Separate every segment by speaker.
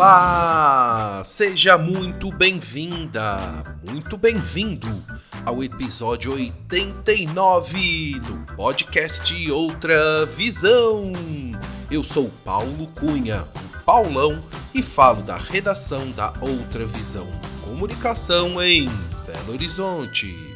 Speaker 1: Olá! Seja muito bem-vinda, muito bem-vindo ao episódio 89 do podcast Outra Visão. Eu sou Paulo Cunha, o Paulão, e falo da redação da Outra Visão Comunicação em Belo Horizonte.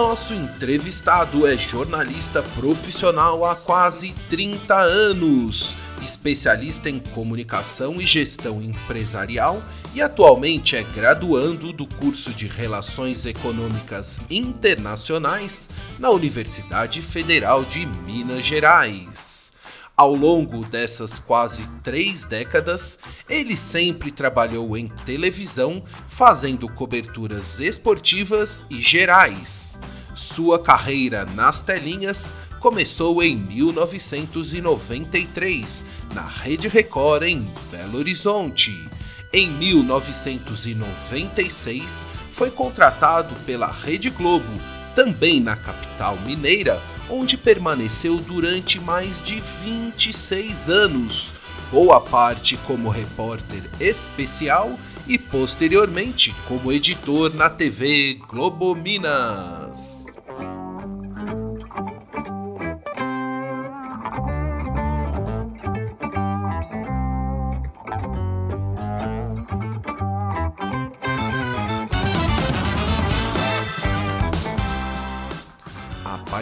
Speaker 1: Nosso entrevistado é jornalista profissional há quase 30 anos, especialista em comunicação e gestão empresarial e atualmente é graduando do curso de Relações Econômicas Internacionais na Universidade Federal de Minas Gerais. Ao longo dessas quase três décadas, ele sempre trabalhou em televisão, fazendo coberturas esportivas e gerais. Sua carreira nas telinhas começou em 1993, na Rede Record em Belo Horizonte. Em 1996, foi contratado pela Rede Globo, também na capital mineira, onde permaneceu durante mais de 26 anos, boa parte como repórter especial e posteriormente como editor na TV Globo Minas.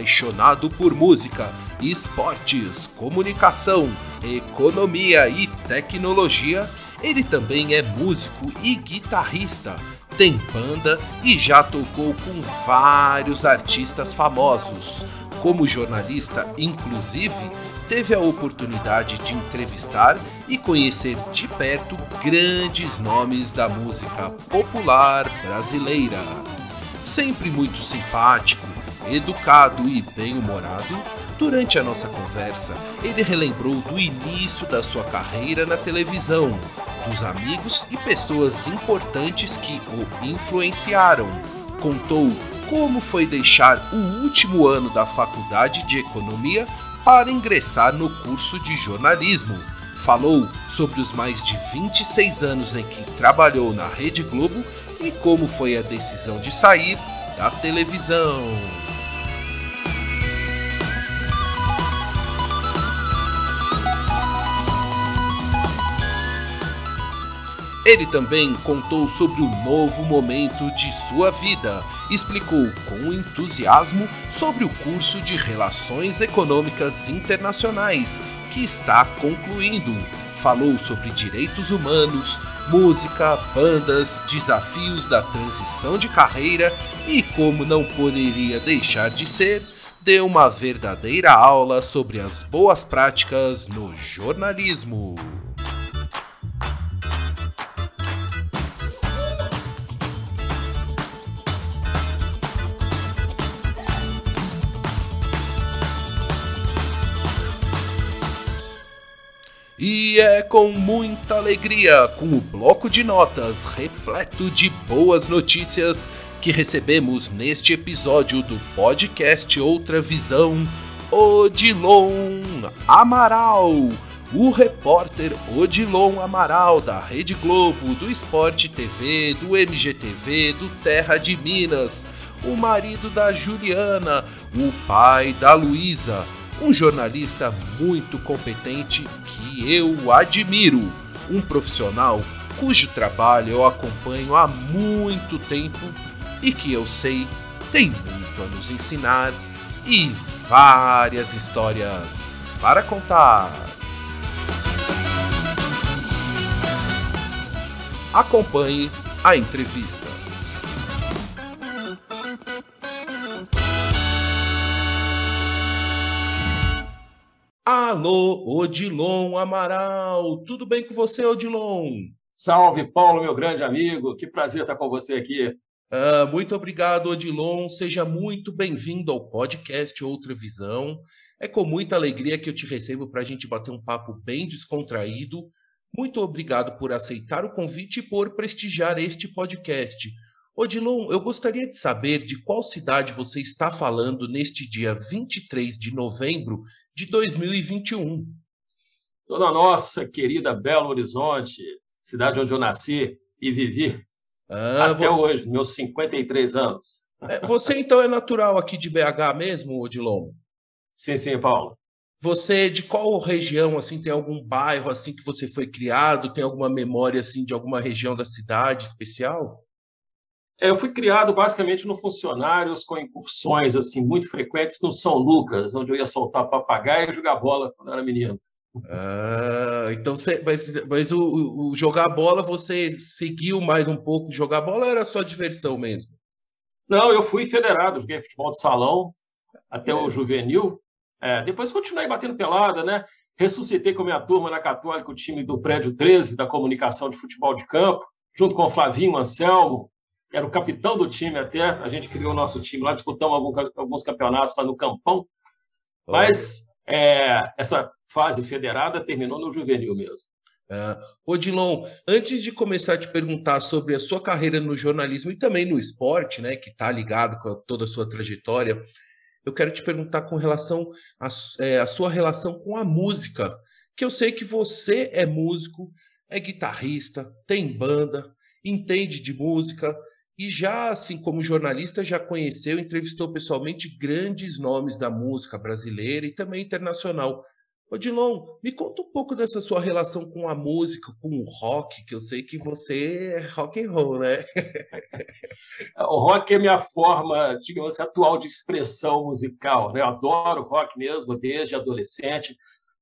Speaker 1: Apaixonado por música, esportes, comunicação, economia e tecnologia, ele também é músico e guitarrista. Tem banda e já tocou com vários artistas famosos. Como jornalista, inclusive, teve a oportunidade de entrevistar e conhecer de perto grandes nomes da música popular brasileira. Sempre muito simpático, educado e bem-humorado, durante a nossa conversa, ele relembrou do início da sua carreira na televisão, dos amigos e pessoas importantes que o influenciaram. Contou como foi deixar o último ano da faculdade de economia para ingressar no curso de jornalismo. Falou sobre os mais de 26 anos em que trabalhou na Rede Globo e como foi a decisão de sair da televisão. Ele também contou sobre o novo momento de sua vida, explicou com entusiasmo sobre o curso de Relações Econômicas Internacionais que está concluindo. Falou sobre direitos humanos, música, bandas, desafios da transição de carreira e como não poderia deixar de ser, deu uma verdadeira aula sobre as boas práticas no jornalismo. E é com muita alegria, com o bloco de notas repleto de boas notícias, que recebemos neste episódio do podcast Outra Visão, Odilon Amaral. O repórter Odilon Amaral, da Rede Globo, do Esporte TV, do MGTV, do Terra de Minas, o marido da Juliana, o pai da Luísa, um jornalista muito competente que eu admiro, um profissional cujo trabalho eu acompanho há muito tempo e que eu sei tem muito a nos ensinar e várias histórias para contar. Acompanhe a entrevista. Alô, Odilon Amaral. Tudo bem com você, Odilon?
Speaker 2: Salve, Paulo, meu grande amigo. Que prazer estar com você aqui.
Speaker 1: Uh, muito obrigado, Odilon. Seja muito bem-vindo ao podcast Outra Visão. É com muita alegria que eu te recebo para a gente bater um papo bem descontraído. Muito obrigado por aceitar o convite e por prestigiar este podcast. Odilon, eu gostaria de saber de qual cidade você está falando neste dia 23 de novembro de 2021.
Speaker 2: Estou na nossa querida Belo Horizonte, cidade onde eu nasci e vivi ah, até vou... hoje, meus 53 anos.
Speaker 1: É, você então é natural aqui de BH mesmo, Odilon?
Speaker 2: Sim, sim, Paulo.
Speaker 1: Você de qual região assim tem algum bairro assim que você foi criado? Tem alguma memória assim de alguma região da cidade especial?
Speaker 2: É, eu fui criado basicamente no Funcionários, com incursões assim muito frequentes no São Lucas, onde eu ia soltar papagaio e jogar bola quando eu era menino.
Speaker 1: Ah, então você, mas, mas o, o, jogar bola você seguiu mais um pouco jogar bola ou era só diversão mesmo?
Speaker 2: Não, eu fui federado, joguei futebol de salão até é. o juvenil. É, depois continuei batendo pelada, né? Ressuscitei com a minha turma na Católica o time do Prédio 13 da comunicação de futebol de campo, junto com o Flavinho Anselmo, era o capitão do time até, a gente criou o nosso time lá, disputamos alguns campeonatos lá no Campão, mas é, essa fase federada terminou no juvenil mesmo.
Speaker 1: Uh, Odilon, antes de começar a te perguntar sobre a sua carreira no jornalismo e também no esporte, né, que está ligado com toda a sua trajetória, eu quero te perguntar com relação à é, sua relação com a música, que eu sei que você é músico, é guitarrista, tem banda, entende de música, e já, assim como jornalista, já conheceu, entrevistou pessoalmente grandes nomes da música brasileira e também internacional. Odilon, me conta um pouco dessa sua relação com a música, com o rock, que eu sei que você é rock and roll, né?
Speaker 2: o rock é minha forma, digamos assim, atual de expressão musical. Né? Eu adoro rock mesmo, desde adolescente.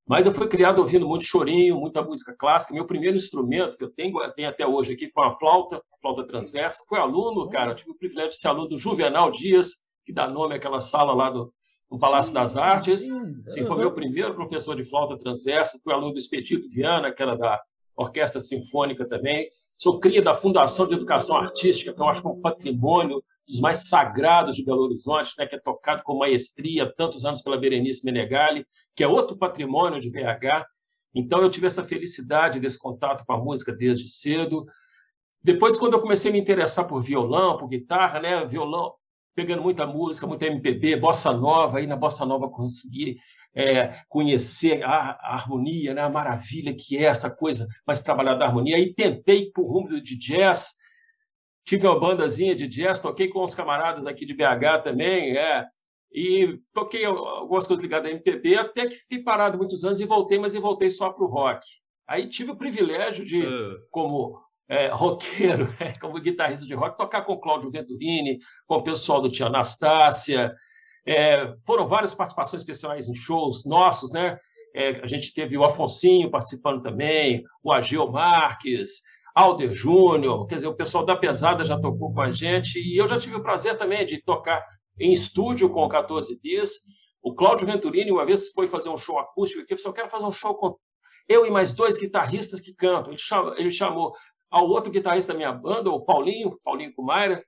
Speaker 2: Mas eu fui criado ouvindo muito chorinho, muita música clássica. Meu primeiro instrumento que eu tenho, tenho até hoje aqui foi uma flauta, flauta transversa. Fui aluno, cara, eu tive o privilégio de ser aluno do Juvenal Dias, que dá nome àquela sala lá do, no Palácio sim, das Artes. Sim, sim, foi meu primeiro professor de flauta transversa. Fui aluno do Expedito Viana, que era da Orquestra Sinfônica também. Sou cria da Fundação de Educação Artística, que eu acho que é um patrimônio dos mais sagrados de Belo Horizonte, né, que é tocado com maestria tantos anos pela Berenice Menegali, que é outro patrimônio de BH. Então eu tive essa felicidade desse contato com a música desde cedo. Depois, quando eu comecei a me interessar por violão, por guitarra, né, violão, pegando muita música, muita MPB, bossa nova, aí na bossa nova consegui é, conhecer a, a, harmonia, né, a maravilha que é essa coisa mais trabalhada da harmonia. Aí tentei por rumo de jazz, tive uma bandazinha de jazz, toquei com os camaradas aqui de BH também, é, e toquei algumas coisas ligadas à MPB, até que fiquei parado muitos anos e voltei, mas voltei só para o rock. Aí tive o privilégio de, uh. como é, roqueiro, é, como guitarrista de rock, tocar com Cláudio Venturini, com o pessoal do Tia Anastácia. É, foram várias participações especiais em shows nossos, né? É, a gente teve o Afonsinho participando também, o Ageu Marques, Alder Júnior, quer dizer, o pessoal da Pesada já tocou com a gente, e eu já tive o prazer também de tocar em estúdio com o 14 Dias. O Cláudio Venturini, uma vez, foi fazer um show acústico aqui, eu quero fazer um show com eu e mais dois guitarristas que cantam. Ele chamou, ele chamou ao outro guitarrista da minha banda, o Paulinho, Paulinho Kumaira,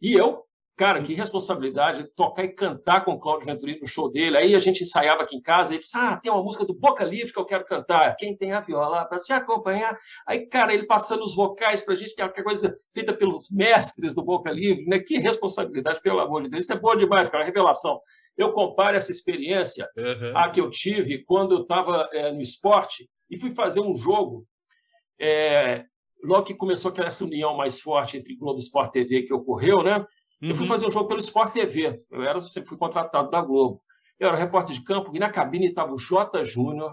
Speaker 2: e eu, Cara, que responsabilidade tocar e cantar com o Cláudio Venturini no show dele. Aí a gente ensaiava aqui em casa e falou assim, ah, tem uma música do Boca Livre que eu quero cantar. Quem tem a viola para se acompanhar? Aí, cara, ele passando os vocais para a gente, que é uma coisa feita pelos mestres do Boca Livre, né? Que responsabilidade, pelo amor de Deus. Isso é bom demais, cara, revelação. Eu comparo essa experiência uhum. a que eu tive quando eu estava é, no esporte e fui fazer um jogo é, logo que começou aquela essa união mais forte entre Globo Esporte TV que ocorreu, né? Uhum. Eu fui uhum. fazer um jogo pelo Sport TV. Eu era, sempre fui contratado da Globo. Eu era repórter de campo e na cabine estava o Jota Júnior,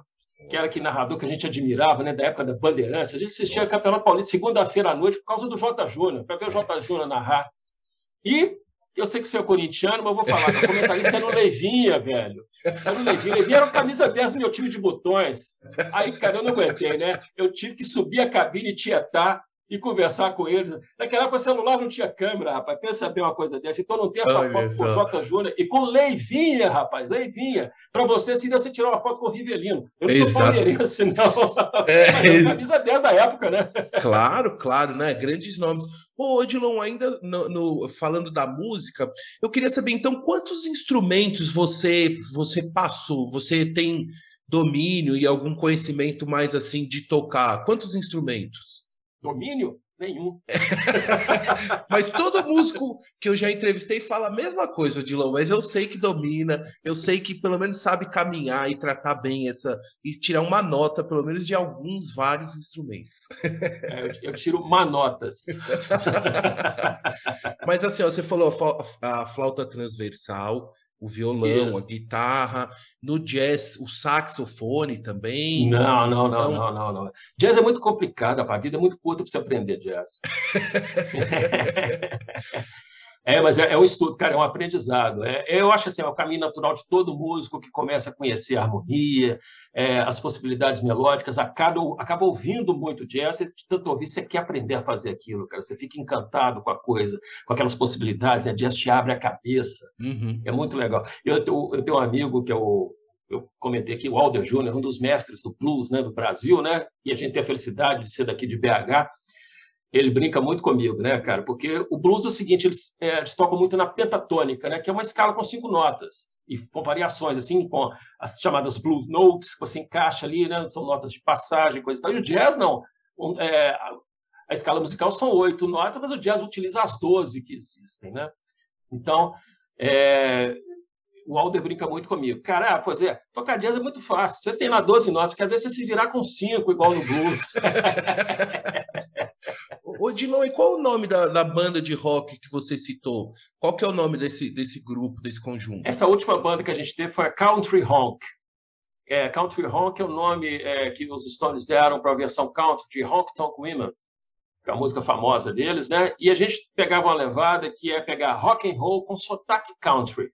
Speaker 2: que era aquele narrador que a gente admirava, né, da época da Bandeirantes. A gente assistia Nossa. Campeonato Paulista segunda-feira à noite por causa do Jota Júnior, para ver o Jota Júnior narrar. E eu sei que você é corintiano, mas eu vou falar que o comentarista era o Levinha, velho. Era o Levinha. Levinha era o camisa 10 do meu time de botões. Aí, cara, eu não aguentei, né? Eu tive que subir a cabine e tietar e conversar com eles. Naquela época, o celular não tinha câmera, rapaz. Pensa bem uma coisa dessa. Então, não tem essa Olha foto com o Jota Júnior e com Leivinha, rapaz. Leivinha. Para você, seria você tirar uma foto com o Rivelino. Eu não Exato. sou palmeirense, não. É, camisa 10 da época, né?
Speaker 1: Claro, claro, né? Grandes nomes. Ô, Odilon, ainda no, no, falando da música, eu queria saber, então, quantos instrumentos você, você passou? Você tem domínio e algum conhecimento mais assim de tocar? Quantos instrumentos?
Speaker 2: Domínio? Nenhum.
Speaker 1: mas todo músico que eu já entrevistei fala a mesma coisa, Dilão, mas eu sei que domina, eu sei que pelo menos sabe caminhar e tratar bem essa, e tirar uma nota, pelo menos, de alguns, vários instrumentos.
Speaker 2: É, eu, eu, tiro manotas.
Speaker 1: mas assim, ó, você falou a flauta transversal, o violão, Isso. a guitarra, no jazz, o saxofone também.
Speaker 2: Não, não, não, não, não, não. Jazz é muito complicado, a vida é muito curta para você aprender jazz. É, mas é, é, um estudo, cara, é um aprendizado. É, eu acho assim, é o caminho natural de todo músico que começa a conhecer a harmonia, é, as possibilidades melódicas, acaba, acaba ouvindo muito jazz, de tanto ouvir, você quer aprender a fazer aquilo, cara. Você fica encantado com a coisa, com aquelas possibilidades, né? Jazz te abre a cabeça. Uhum. É muito legal. Eu, eu, eu tenho um amigo que é o eu comentei aqui, o Alder Júnior, um dos mestres do blues né, do Brasil, né? E a gente tem a felicidade de ser daqui de BH ele brinca muito comigo, né, cara? Porque o blues é o seguinte, eles, é, eles, tocam muito na pentatônica, né? Que é uma escala com cinco notas e com variações, assim, com as chamadas blues notes que você encaixa ali, né? São notas de passagem, coisa e tal. E o jazz não. É, a escala musical são oito notas, mas o jazz utiliza as doze que existem, né? Então, é, o Alder brinca muito comigo. Cara, ah, pois é, tocar jazz é muito fácil. Vocês têm lá 12 notas, quer ver você se virar com cinco, igual no blues.
Speaker 1: Ô, Dilon, e qual o nome da, da, banda de rock que você citou? Qual que é o nome desse, desse grupo, desse conjunto?
Speaker 2: Essa última banda que a gente teve foi a Country Honk. É, country Honk é o nome é, que os Stones deram para a versão country de Honk Tonk Women, que é a música famosa deles, né? E a gente pegava uma levada que é pegar rock and roll com sotaque country.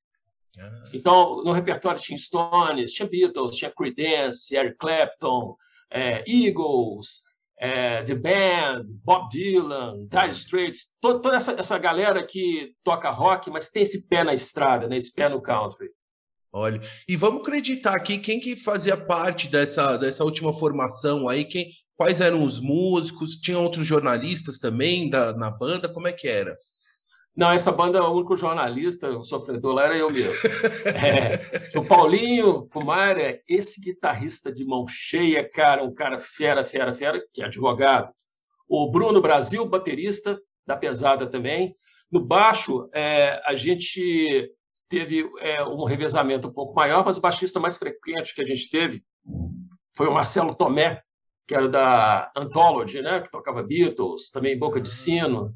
Speaker 2: Então, no repertório tinha Stones, tinha Beatles, tinha Creedence, Eric Clapton, é, Eagles, é, The Band, Bob Dylan, Dire Straits, toda, toda essa, essa galera que toca rock, mas tem esse pé na estrada, né? esse pé no country.
Speaker 1: Olha, e vamos acreditar aqui quem que fazia parte dessa, dessa última formação aí, quem, quais eram os músicos, tinha outros jornalistas também da, na banda, como é que era?
Speaker 2: Não, essa banda, o único jornalista, o sofredor lá era eu mesmo. É, o Paulinho Kumar esse guitarrista de mão cheia, cara, um cara fera, fera, fera, que é advogado. O Bruno Brasil, baterista da pesada também. No baixo, é, a gente teve é, um revezamento um pouco maior, mas o baixista mais frequente que a gente teve foi o Marcelo Tomé, que era da Anthology, né, que tocava Beatles, também Boca de Sino.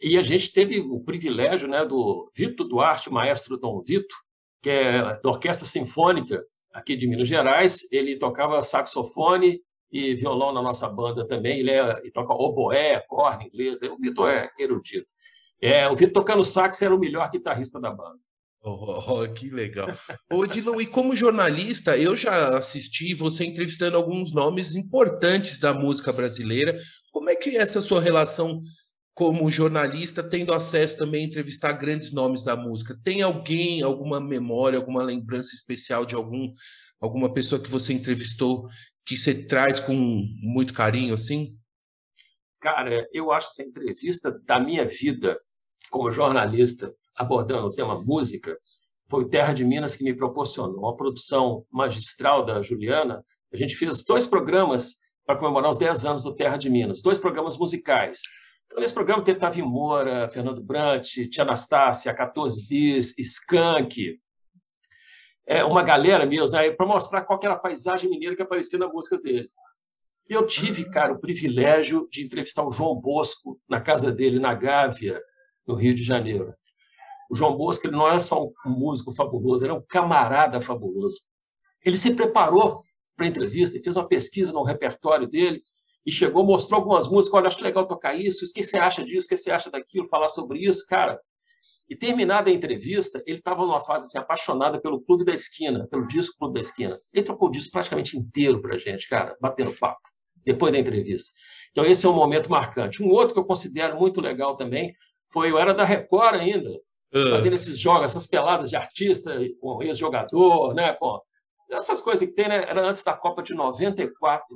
Speaker 2: E a gente teve o privilégio né, do Vito Duarte, maestro Dom Vito, que é da Orquestra Sinfônica aqui de Minas Gerais. Ele tocava saxofone e violão na nossa banda também. Ele, é, ele toca oboé, corno, inglês. O Vitor é erudito. É, o Vitor tocando sax era o melhor guitarrista da banda.
Speaker 1: Oh, oh, que legal. Ô, Dilon, e como jornalista, eu já assisti você entrevistando alguns nomes importantes da música brasileira. Como é que é essa sua relação como jornalista, tendo acesso também a entrevistar grandes nomes da música. Tem alguém, alguma memória, alguma lembrança especial de algum alguma pessoa que você entrevistou que você traz com muito carinho assim?
Speaker 2: Cara, eu acho essa entrevista da minha vida como jornalista abordando o tema música foi o Terra de Minas que me proporcionou uma produção magistral da Juliana. A gente fez dois programas para comemorar os 10 anos do Terra de Minas, dois programas musicais. Então, nesse programa teve Tavinho Moura, Fernando Brant, Tia Anastácia, 14 Bis, Skank, é, uma galera mesmo, né, para mostrar qual era a paisagem mineira que aparecia nas músicas deles. E eu tive, cara, o privilégio de entrevistar o João Bosco na casa dele, na Gávea, no Rio de Janeiro. O João Bosco ele não é só um músico fabuloso, ele é um camarada fabuloso. Ele se preparou para a entrevista e fez uma pesquisa no repertório dele e chegou, mostrou algumas músicas, olha, acho legal tocar isso, o que você acha disso, o que você acha daquilo, falar sobre isso, cara. E terminada a entrevista, ele estava numa fase assim, apaixonada pelo Clube da Esquina, pelo disco Clube da Esquina. Ele trocou o disco praticamente inteiro para gente, cara, batendo papo, depois da entrevista. Então, esse é um momento marcante. Um outro que eu considero muito legal também foi, eu era da Record ainda, uh. fazendo esses jogos, essas peladas de artista com ex-jogador, né? com essas coisas que tem, né? Era antes da Copa de 94.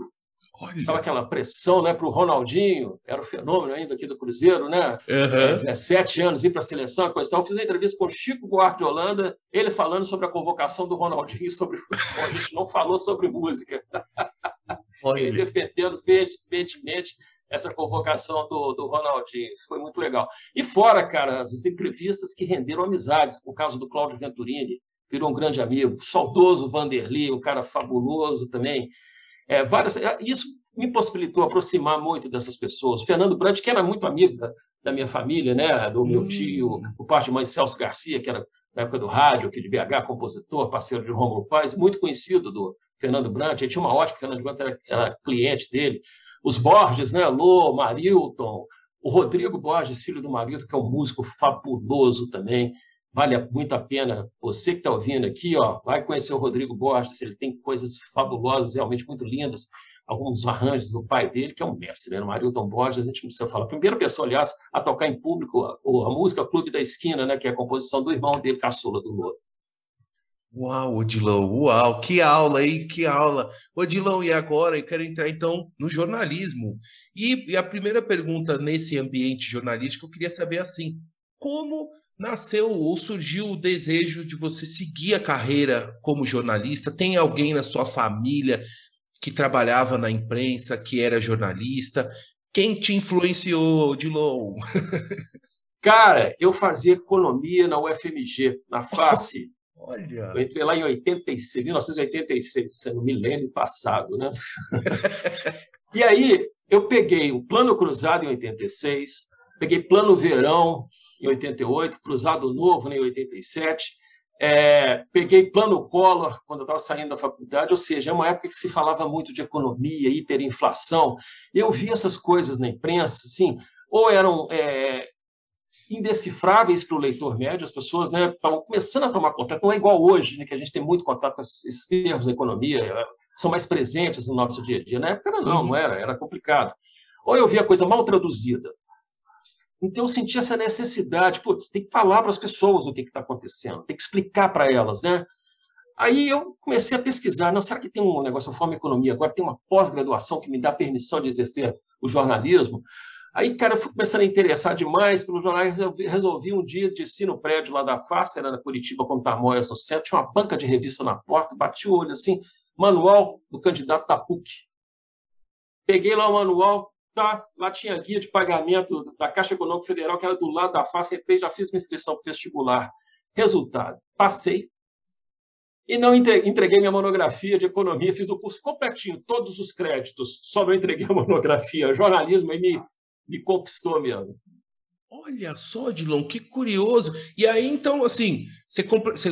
Speaker 2: Olha aquela pressão né, para o Ronaldinho, era o fenômeno ainda aqui do Cruzeiro, né? Uhum. 17 anos, ir para a seleção, coisa tal. Eu fiz uma entrevista com o Chico Buarque de Holanda, ele falando sobre a convocação do Ronaldinho sobre futebol. A gente não falou sobre música. ele defendendo veementemente essa convocação do, do Ronaldinho. Isso foi muito legal. E fora, cara, as entrevistas que renderam amizades, o caso do Cláudio Venturini, virou um grande amigo, o saudoso Vanderly, um cara fabuloso também. É, várias, é, isso me possibilitou aproximar muito dessas pessoas. O Fernando Brandt, que era muito amigo da, da minha família, né, do meu hum. tio, o pai de mãe Celso Garcia, que era na época do rádio, aqui de BH, compositor, parceiro de Romulo Paz, muito conhecido do Fernando Brandt. Ele tinha uma ótica, o Fernando Brandt era, era cliente dele. Os Borges, né, Lô, Marilton, o Rodrigo Borges, filho do Marilton, que é um músico fabuloso também. Vale muito a pena. Você que está ouvindo aqui, ó, vai conhecer o Rodrigo Borges. Ele tem coisas fabulosas, realmente muito lindas. Alguns arranjos do pai dele, que é um mestre, né? O Marilton Borges, a gente não precisa falar. Primeira pessoa, aliás, a tocar em público a, a música Clube da Esquina, né? que é a composição do irmão dele, caçula do Lula.
Speaker 1: Uau, Odilão, uau, que aula, aí, Que aula. Odilão, e agora eu quero entrar então no jornalismo. E, e, a primeira pergunta nesse ambiente jornalístico, eu queria saber assim: como nasceu ou surgiu o desejo de você seguir a carreira como jornalista? Tem alguém na sua família que trabalhava na imprensa, que era jornalista? Quem te influenciou, Dilon?
Speaker 2: Cara, eu fazia economia na UFMG, na face. Olha. Eu entrei lá em 86, 1986, no milênio passado, né? e aí eu peguei o plano cruzado em 86, peguei plano verão em 88, Cruzado Novo em 87. É, peguei plano Collor quando eu estava saindo da faculdade, ou seja, é uma época que se falava muito de economia, hiperinflação. Eu vi essas coisas na imprensa, assim, ou eram é, indecifráveis para o leitor médio, as pessoas né, estavam começando a tomar contato, não é igual hoje, né, que a gente tem muito contato com esses termos da economia, é, são mais presentes no nosso dia a dia. Na época não, não uhum. era, era complicado. Ou eu via coisa mal traduzida, então eu senti essa necessidade, putz, tem que falar para as pessoas o que está acontecendo, tem que explicar para elas, né? Aí eu comecei a pesquisar, não, será que tem um negócio, eu formo economia, agora tem uma pós-graduação que me dá permissão de exercer o jornalismo? Aí, cara, eu fui começando a interessar demais pelo jornal, resolvi, resolvi um dia descer no prédio lá da face, era na Curitiba, quando Tamoias no centro, tinha uma banca de revista na porta, bati o olho assim, manual do candidato da PUC. Peguei lá o manual, Tá, lá tinha guia de pagamento da Caixa Econômica Federal, que era do lado da face, entrei, já fiz minha inscrição para vestibular. Resultado, passei. E não entreguei minha monografia de economia, fiz o curso completinho, todos os créditos, só não entreguei a monografia. O jornalismo aí me, me conquistou mesmo.
Speaker 1: Olha só, Dilon, que curioso. E aí, então, assim, você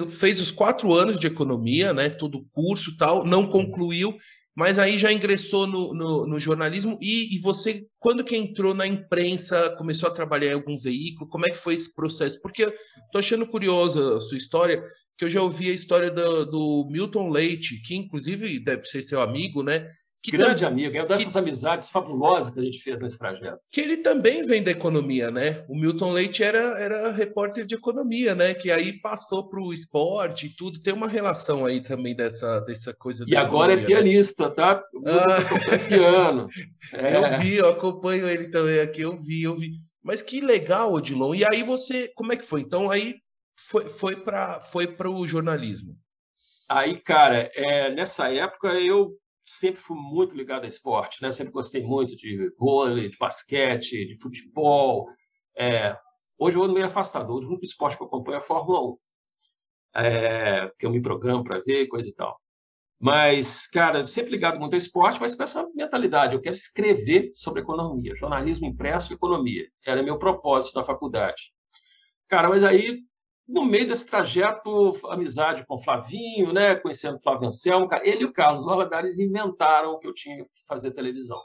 Speaker 1: fez os quatro anos de economia, né? Todo o curso tal, não concluiu mas aí já ingressou no, no, no jornalismo e, e, você, quando que entrou na imprensa, começou a trabalhar em algum veículo, como é que foi esse processo? Porque estou achando curiosa a sua história, que eu já ouvi a história do, do Milton Leite, que inclusive deve ser seu amigo, né?
Speaker 2: Que Grande amigo, é uma dessas que... amizades fabulosas que a gente fez nesse trajeto.
Speaker 1: Que ele também vem da economia, né? O Milton Leite era, era repórter de economia, né? Que aí passou para o esporte e tudo. Tem uma relação aí também dessa, dessa coisa.
Speaker 2: E agora economia, é né? pianista, né? tá? O ah... piano.
Speaker 1: É. Eu vi, eu acompanho ele também aqui, eu vi, eu vi. Mas que legal, Odilon. E aí você, como é que foi? Então aí foi, foi para foi o jornalismo.
Speaker 2: Aí, cara, é, nessa época eu sempre fui muito ligado a esporte, né? Sempre gostei muito de vôlei, de basquete, de futebol. É, hoje eu ando meio afastado. Hoje o único esporte que eu acompanho é a Fórmula 1, é, que eu me programo para ver, coisa e tal. Mas, cara, sempre ligado muito ao esporte, mas com essa mentalidade. Eu quero escrever sobre economia, jornalismo impresso e economia. Era meu propósito na faculdade. Cara, mas aí no meio desse trajeto, amizade com Flavinho, né? conhecendo Flávio Anselmo, ele e o Carlos Valadares inventaram que eu tinha que fazer televisão.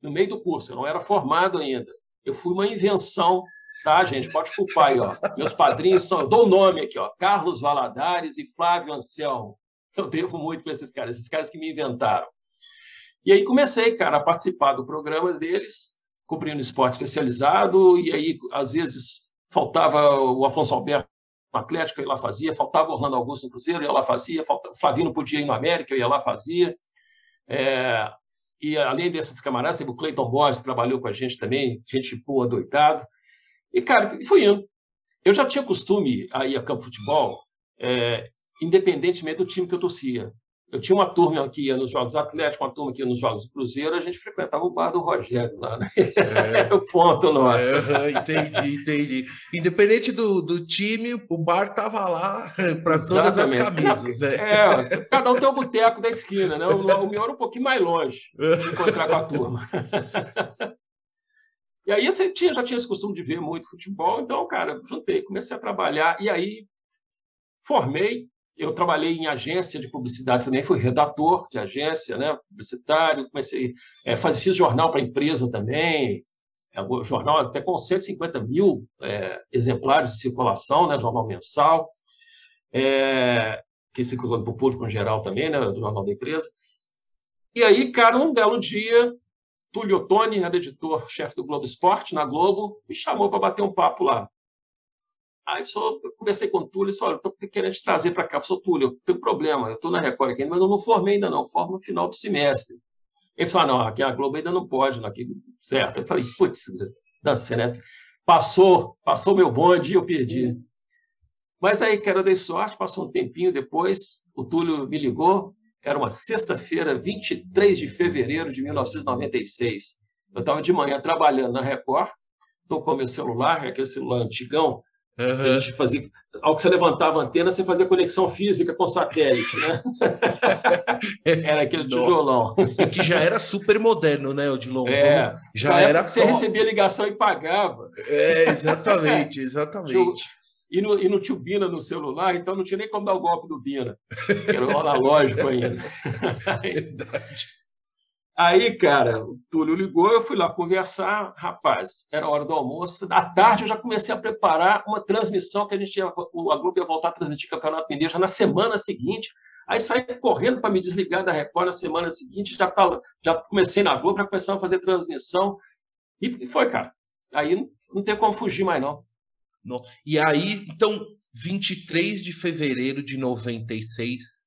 Speaker 2: No meio do curso, eu não era formado ainda. Eu fui uma invenção, tá, gente? Pode culpar aí, ó. Meus padrinhos são, eu dou o nome aqui, ó, Carlos Valadares e Flávio Anselmo. Eu devo muito para esses caras, esses caras que me inventaram. E aí comecei, cara, a participar do programa deles, cobrindo esporte especializado, e aí, às vezes, faltava o Afonso Alberto no Atlético, eu ia lá fazia, faltava o Orlando Augusto no Cruzeiro, eu ia lá fazia, faltava, o Flavino podia ir no América, eu ia lá fazia. É, e além dessas camaradas, o Cleiton Borges, trabalhou com a gente também, gente boa, doidado. E, cara, fui indo. Eu já tinha costume a ir a campo de futebol, é, independentemente do time que eu torcia. Eu tinha uma turma que ia nos Jogos Atléticos, uma turma que ia nos Jogos Cruzeiro, a gente frequentava o bar do Rogério lá, né? É, o ponto nosso.
Speaker 1: É, entendi, entendi. Independente do, do time, o bar tava lá para todas as camisas, né?
Speaker 2: É, cada um tem o boteco da esquina, né? O, o meu era um pouquinho mais longe de encontrar com a turma. E aí você tinha, já tinha esse costume de ver muito futebol, então, cara, juntei, comecei a trabalhar, e aí formei, eu trabalhei em agência de publicidade também, fui redator de agência, né, publicitário, comecei, é, faz, fiz jornal para empresa também, é, jornal até com 150 mil é, exemplares de circulação, né, jornal mensal, é, que circula para o público em geral também, né, do jornal da empresa. E aí, cara, um belo dia, Túlio Ottoni, era editor-chefe do Globo Esporte, na Globo, me chamou para bater um papo lá. Aí eu conversei com o Túlio e disse, olha, estou querendo te trazer para cá. Eu sou Túlio, tem problema, eu estou na Record aqui, mas eu não formei ainda não, formo no final do semestre. Ele falou, não, aqui a Globo ainda não pode, não, aqui, certo. Eu falei, putz, dancei, né? Passou, passou meu bonde e eu perdi. Mas aí, cara, eu dei sorte, passou um tempinho depois, o Túlio me ligou, era uma sexta-feira, 23 de fevereiro de 1996. Eu estava de manhã trabalhando na Record, tocou meu celular, aquele celular antigão, Uhum. A gente fazia, ao que você levantava a antena, você fazia conexão física com satélite, né? era aquele tijolão.
Speaker 1: que já era super moderno, né, Odilon?
Speaker 2: É,
Speaker 1: já era.
Speaker 2: Você recebia ligação e pagava.
Speaker 1: É, exatamente, exatamente.
Speaker 2: E no, e no tio Bina no celular, então não tinha nem como dar o golpe do Bina, que era o analógico ainda. Verdade. Aí, cara, o Túlio ligou, eu fui lá conversar. Rapaz, era hora do almoço. À tarde eu já comecei a preparar uma transmissão que a gente ia, a Globo ia voltar a transmitir Campeonato Mineiro já na semana seguinte. Aí saí correndo para me desligar da Record na semana seguinte. Já, tava, já comecei na Globo, já começar a fazer transmissão. E, e foi, cara. Aí não, tem como fugir mais, não.
Speaker 1: não. E aí, então, 23 de fevereiro de 96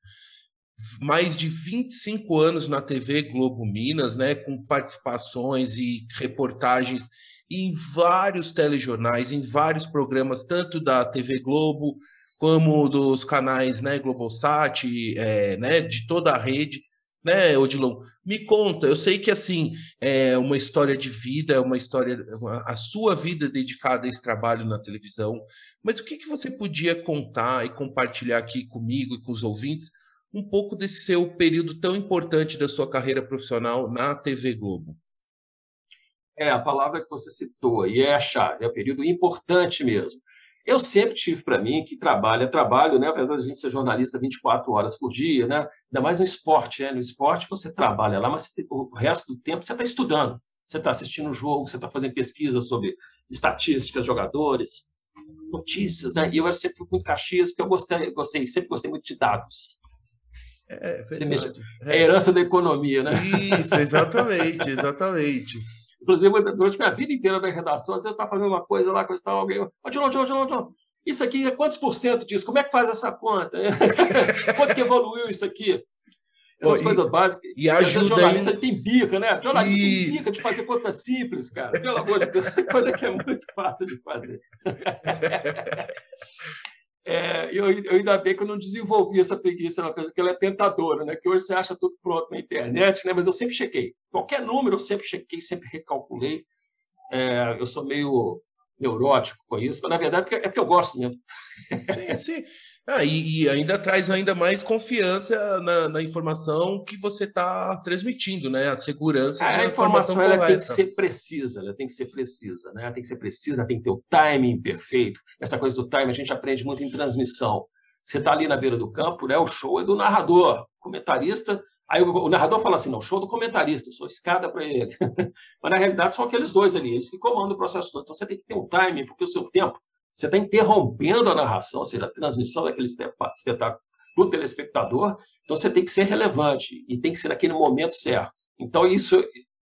Speaker 1: mais de 25 anos na TV Globo Minas, né, com participações e reportagens em vários telejornais, em vários programas, tanto da TV Globo como dos canais, né, Globosat, é, né, de toda a rede, né, Odilon? Me conta, eu sei que assim é uma história de vida, é uma história, uma, a sua vida dedicada a esse trabalho na televisão, mas o que, que você podia contar e compartilhar aqui comigo e com os ouvintes um pouco desse seu período tão importante da sua carreira profissional na TV Globo.
Speaker 2: É, a palavra que você citou aí é a chave, é um período importante mesmo. Eu sempre tive para mim que trabalho é trabalho, né? apesar de a gente ser jornalista 24 horas por dia, né? ainda mais no esporte. Né? No esporte você trabalha lá, mas o resto do tempo você está estudando. Você está assistindo o jogo, você está fazendo pesquisa sobre estatísticas, jogadores, notícias. Né? E eu sempre fui muito Caxias, porque eu gostei, gostei, sempre gostei muito de dados.
Speaker 1: É,
Speaker 2: é, é herança da economia, né?
Speaker 1: Isso, exatamente, exatamente.
Speaker 2: Inclusive, durante minha vida inteira na redação, às vezes eu estava fazendo uma coisa lá, coisa tal, alguém. Ô, Dilon, Dilon, Dilon, Dilon, isso aqui é quantos por cento disso? Como é que faz essa conta? Quanto que evoluiu isso aqui? Essas coisas básicas.
Speaker 1: E ajuda.
Speaker 2: Jornalista tem bica, né? Jornalista tem bica de fazer conta simples, cara. Pelo amor de Deus, coisa que é muito fácil de fazer. É, eu, eu, ainda bem que eu não desenvolvi essa preguiça, porque ela é tentadora, né? Que hoje você acha tudo pronto na internet, né? Mas eu sempre chequei. Qualquer número eu sempre chequei, sempre recalculei. É, eu sou meio neurótico com isso, mas na verdade é porque eu gosto mesmo.
Speaker 1: Sim, sim. Ah, e, e, ainda traz ainda mais confiança na, na informação que você está transmitindo, né? A segurança
Speaker 2: é, a informação, ela tem que ser precisa, ela tem que ser precisa, né? Ela tem que ser precisa, tem que ter o timing perfeito. Essa coisa do timing a gente aprende muito em transmissão. Você está ali na beira do campo, né? O show é do narrador, comentarista. Aí o, o narrador fala assim: não, show do comentarista, sou escada para ele. Mas na realidade são aqueles dois ali, eles que comandam o processo todo. Então você tem que ter um timing, porque o seu tempo você está interrompendo a narração, ou seja, a transmissão daquele espetáculo para o telespectador. Então você tem que ser relevante e tem que ser naquele momento certo. Então, isso,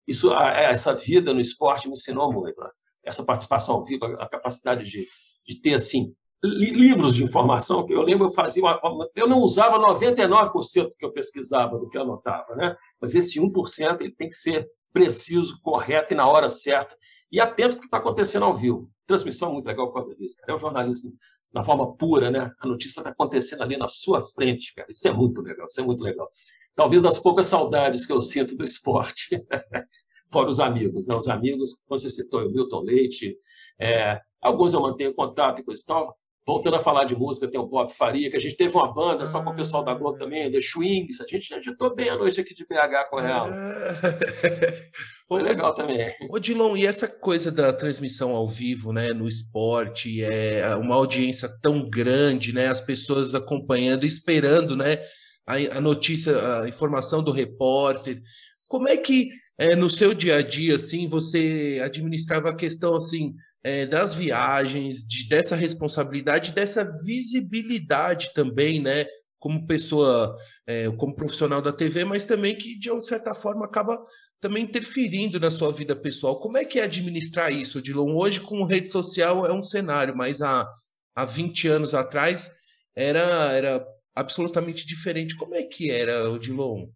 Speaker 2: isso essa vida no esporte me ensinou muito. Né? Essa participação ao vivo, a capacidade de, de ter, assim, livros de informação, que eu lembro, eu fazia uma, eu não usava 99% do que eu pesquisava, do que eu anotava, né? mas esse 1% ele tem que ser preciso, correto e na hora certa, e atento ao que está acontecendo ao vivo. Transmissão é muito legal por causa disso, cara. É o jornalismo na forma pura, né? A notícia está acontecendo ali na sua frente, cara. Isso é muito legal, isso é muito legal. Talvez das poucas saudades que eu sinto do esporte, fora os amigos, né? Os amigos, você citou o Milton Leite, é, alguns eu mantenho contato e coisa e tal, Voltando a falar de música, tem o Bob Faria, que a gente teve uma banda só com o pessoal da Globo também, The Swings. A gente agitou bem a noite aqui de BH com ela. Foi legal também.
Speaker 1: Ô, Dilon, e essa coisa da transmissão ao vivo, né, no esporte, é uma audiência tão grande, né, as pessoas acompanhando, esperando, né, a, a notícia, a informação do repórter. Como é que é, no seu dia a dia, assim, você administrava a questão, assim, é, das viagens, de, dessa responsabilidade, dessa visibilidade também, né? Como pessoa, é, como profissional da TV, mas também que, de uma certa forma, acaba também interferindo na sua vida pessoal. Como é que é administrar isso, Dilon? Hoje, com rede social, é um cenário, mas há, há 20 anos atrás era, era absolutamente diferente. Como é que era, Dilon?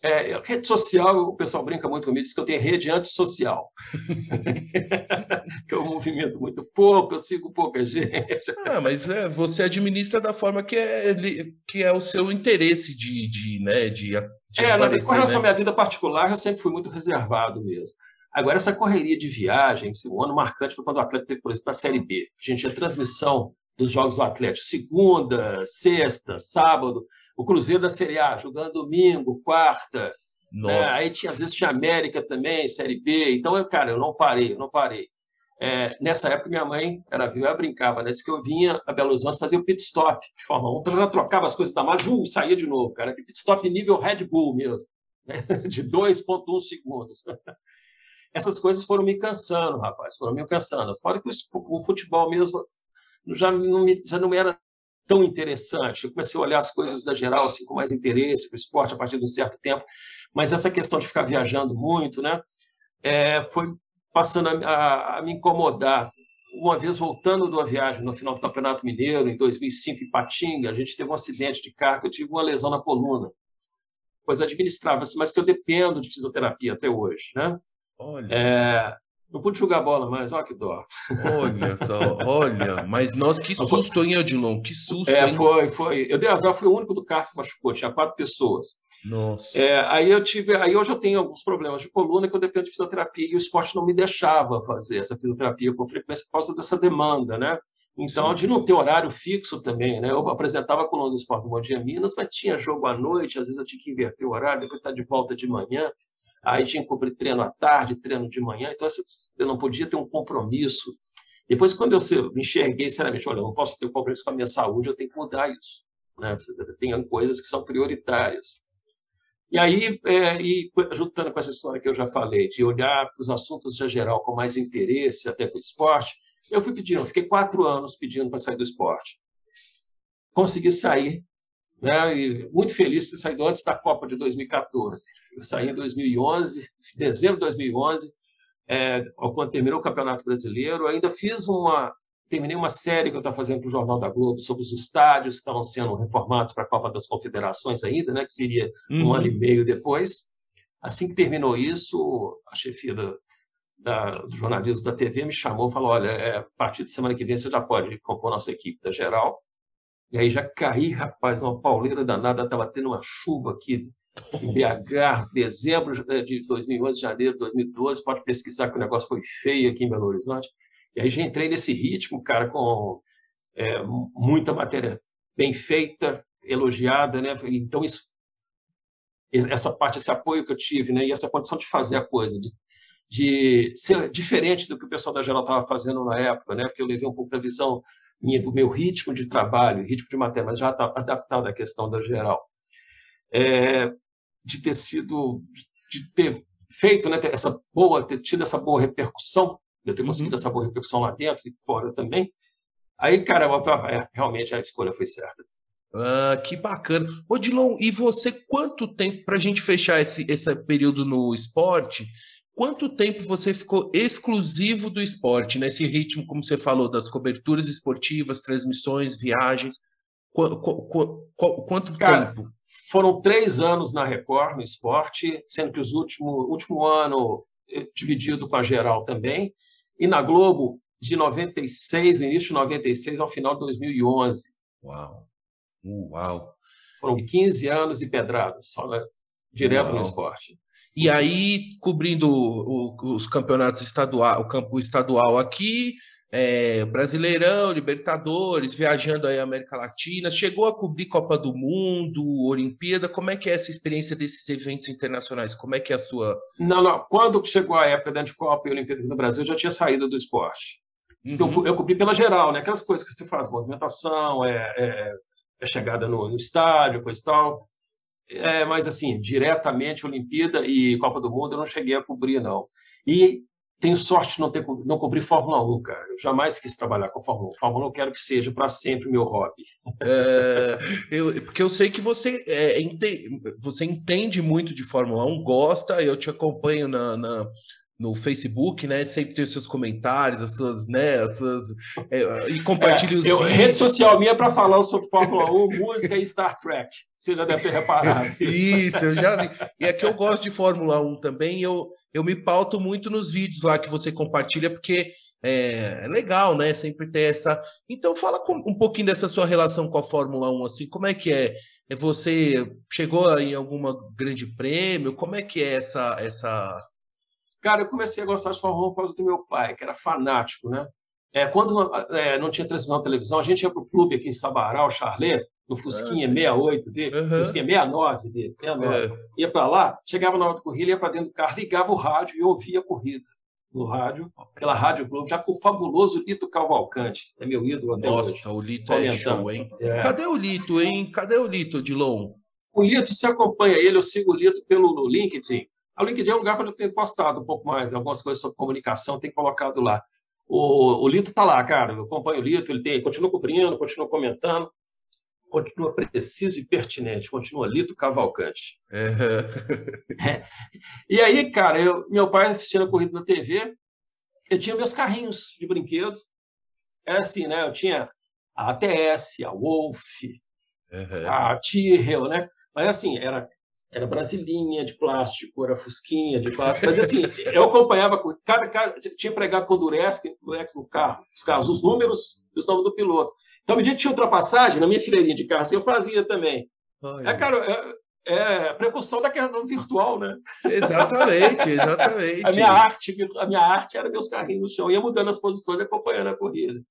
Speaker 2: É, rede social, o pessoal brinca muito comigo, diz que eu tenho rede antissocial. que eu movimento muito pouco, eu sigo pouca gente.
Speaker 1: Ah, mas é, você administra da forma que é, que é o seu interesse de, de, né, de,
Speaker 2: é, aparecer, com relação né? à minha vida particular, eu sempre fui muito reservado mesmo. Agora, essa correria de viagem, um ano marcante foi quando o Atlético teve, por exemplo, para a Série B. A gente tinha transmissão dos jogos do Atlético segunda, sexta, sábado o Cruzeiro da Série A, jogando domingo, quarta. Né? Aí tinha, às vezes tinha América também, Série B. Então, eu, cara, eu não parei, eu não parei. É, nessa época, minha mãe era viva, ela brincava, né? Disse que eu vinha a Belo Horizonte fazer o pit stop de Fórmula 1. Então, ela trocava as coisas da Maju e saía de novo, cara. Pit stop nível Red Bull mesmo, né? de 2,1 segundos. Essas coisas foram me cansando, rapaz, foram me cansando. Fora que o, o futebol mesmo já não, me, já não era tão interessante. Eu comecei a olhar as coisas da geral assim, com mais interesse para o esporte a partir de um certo tempo, mas essa questão de ficar viajando muito né, é, foi passando a, a, a, me incomodar. Uma vez voltando de uma viagem no final do Campeonato Mineiro, em 2005, em Patinga, a gente teve um acidente de carro, eu tive uma lesão na coluna. Pois administrava-se, mas que eu dependo de fisioterapia até hoje. Né? Olha. É, não pude jogar bola mais, olha que dó.
Speaker 1: Olha só, olha, mas nós que susto, hein, Odilon? Que susto,
Speaker 2: É,
Speaker 1: hein?
Speaker 2: foi, foi. Eu dei azar, fui o único do carro que machucou, tinha quatro pessoas.
Speaker 1: Nossa.
Speaker 2: É, aí eu tive, aí hoje eu tenho alguns problemas de coluna que eu dependo de fisioterapia e o esporte não me deixava fazer essa fisioterapia com frequência por causa dessa demanda, né? Então, Sim. de não ter horário fixo também, né? Eu apresentava a coluna do Esporte do Bom Dia Minas, mas tinha jogo à noite, às vezes eu tinha que inverter o horário, depois estar tá de volta de manhã aí tinha que cobrir treino à tarde, treino de manhã, então eu não podia ter um compromisso. Depois, quando eu me enxerguei, sinceramente, olha, eu não posso ter um compromisso com a minha saúde, eu tenho que mudar isso. Né? Tem coisas que são prioritárias. E aí, é, e juntando com essa história que eu já falei, de olhar para os assuntos já geral com mais interesse, até para o esporte, eu fui pedindo, fiquei quatro anos pedindo para sair do esporte. Consegui sair né? E muito feliz de ter saído antes da Copa de 2014. Eu saí em 2011, dezembro de 2011, é, quando terminou o Campeonato Brasileiro. Ainda fiz uma, terminei uma série que eu estava fazendo para o Jornal da Globo sobre os estádios que estavam sendo reformados para a Copa das Confederações ainda, né? Que seria uhum. um ano e meio depois. Assim que terminou isso, a chefia da, da, do jornalismo da TV me chamou e falou: Olha, é, a partir de semana que vem você já pode compor nossa equipe da geral. E aí já caí, rapaz, uma pauleira danada, estava tendo uma chuva aqui em BH, dezembro de 2011, janeiro de 2012, pode pesquisar que o negócio foi feio aqui em Belo Horizonte. E aí já entrei nesse ritmo, cara, com é, muita matéria bem feita, elogiada, né? Então isso, essa parte, esse apoio que eu tive, né? E essa condição de fazer a coisa, de, de ser diferente do que o pessoal da geral estava fazendo na época, né? Porque eu levei um pouco da visão do meu ritmo de trabalho, ritmo de matéria, mas já está adaptado à questão da geral, é, de ter sido, de ter feito, né, essa boa, ter tido essa boa repercussão, de ter conseguido uhum. essa boa repercussão lá dentro e fora também, aí, cara, é, realmente a escolha foi certa.
Speaker 1: Ah, que bacana. Odilon, e você, quanto tempo, para a gente fechar esse, esse período no esporte, quanto tempo você ficou exclusivo do esporte, nesse ritmo, como você falou, das coberturas esportivas, transmissões, viagens? Qu qu qu quanto Cara, tempo?
Speaker 2: Foram três anos na Record, no esporte, sendo que os último, último ano eh, dividido com a geral também, e na Globo, de 96, início de 96 ao final de 2011.
Speaker 1: Uau! Uau!
Speaker 2: Foram 15 anos e pedradas, só né? direto Uau. no esporte.
Speaker 1: E aí, cobrindo o, os campeonatos estadual, o campo estadual aqui, é, Brasileirão, Libertadores, viajando aí a América Latina, chegou a cobrir Copa do Mundo, Olimpíada, como é que é essa experiência desses eventos internacionais? Como é que é a sua...
Speaker 2: Não, não, quando chegou a época da Copa e Olimpíada aqui no Brasil, eu já tinha saído do esporte. Então, uhum. eu cobri pela geral, né? Aquelas coisas que você faz, movimentação, é, é, é chegada no, no, estádio, coisa e tal. É, mas, assim, diretamente Olimpíada e Copa do Mundo eu não cheguei a cobrir, não. E tenho sorte de não, ter, não cobrir Fórmula 1, cara. Eu jamais quis trabalhar com Fórmula 1. Fórmula 1 eu quero que seja para sempre meu hobby.
Speaker 1: É, eu, porque eu sei que você, é, ente, você entende muito de Fórmula 1, gosta, eu te acompanho na, na no Facebook, né? Sempre tem os seus comentários, as suas, né? As suas, é, e compartilhe é, os
Speaker 2: eu, Rede social minha para falar sobre Fórmula 1, música e Star Trek. Você já deve ter reparado.
Speaker 1: Isso. isso, eu já vi. E é que eu gosto de Fórmula 1 também. Eu, eu me pauto muito nos vídeos lá que você compartilha, porque é, é legal, né? Sempre ter essa. Então, fala com, um pouquinho dessa sua relação com a Fórmula 1, assim, como é que é? é você chegou em alguma grande prêmio? Como é que é essa, essa
Speaker 2: Cara, eu comecei a gostar de 1 por causa do meu pai, que era fanático, né? É, quando é, não tinha transmissão na televisão, a gente ia para o clube aqui em Sabará, o Charlet, no Fusquinha ah, 68 dele, uhum. Fusquinha 69 dele, 69. É. Ia para lá, chegava na hora da corrida, ia para dentro do carro, ligava o rádio e ouvia a corrida no rádio, pela Rádio Globo, já com o fabuloso Lito Cavalcante. É meu ídolo até
Speaker 1: Nossa,
Speaker 2: hoje.
Speaker 1: o Lito é show, hein? É. Cadê o Lito, hein? Cadê o Lito, Dilon?
Speaker 2: O Lito, se acompanha ele, eu sigo o Lito pelo LinkedIn. A LinkedIn é um lugar onde eu tenho postado um pouco mais, algumas coisas sobre comunicação, tenho colocado lá. O, o Lito está lá, cara, eu acompanho o Lito, ele tem, continua cobrindo, continua comentando, continua preciso e pertinente, continua Lito Cavalcante. É. E aí, cara, eu, meu pai assistindo a corrida na TV, eu tinha meus carrinhos de brinquedo, era assim, né? Eu tinha a ATS, a Wolf, uhum. a Tyrrell, né? Mas assim, era era brasilinha de plástico, era fusquinha de plástico, mas assim, eu acompanhava, cada, cada tinha pregado com o Durex, Durex no carro, os carros, os números e os nomes do piloto. Então, à medida que tinha ultrapassagem, na minha fileirinha de carros, eu fazia também. É, cara, é, é precursão da questão virtual, né?
Speaker 1: Exatamente, exatamente.
Speaker 2: a, minha arte, a minha arte era meus carrinhos no chão, ia mudando as posições acompanhando a corrida.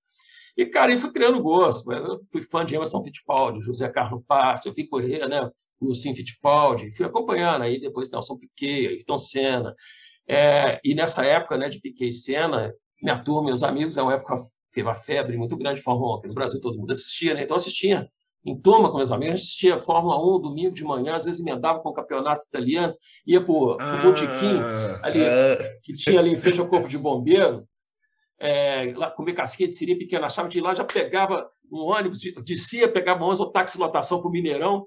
Speaker 2: E, cara, eu fui criando gosto. Eu fui fã de Emerson Fittipaldi, José Carlos Parte, eu vi correr, né? O Sim Fittipaldi, fui acompanhando aí depois Nelson Piquet, Ayrton Senna. É, e nessa época né, de Piquet e Senna, minha turma, meus amigos, é uma época teve uma febre muito grande de Fórmula 1 aqui no Brasil, todo mundo assistia, né? Então assistia em turma com meus amigos, assistia Fórmula 1 domingo de manhã, às vezes emendava com o campeonato italiano, ia para o ah, botiquim, ali, ah, que tinha ali em frente ao Corpo de Bombeiro, é, lá comer casquinha de siri pequena, achava de ir lá, já pegava um ônibus, descia, pegava um ônibus ou táxi lotação para o Mineirão,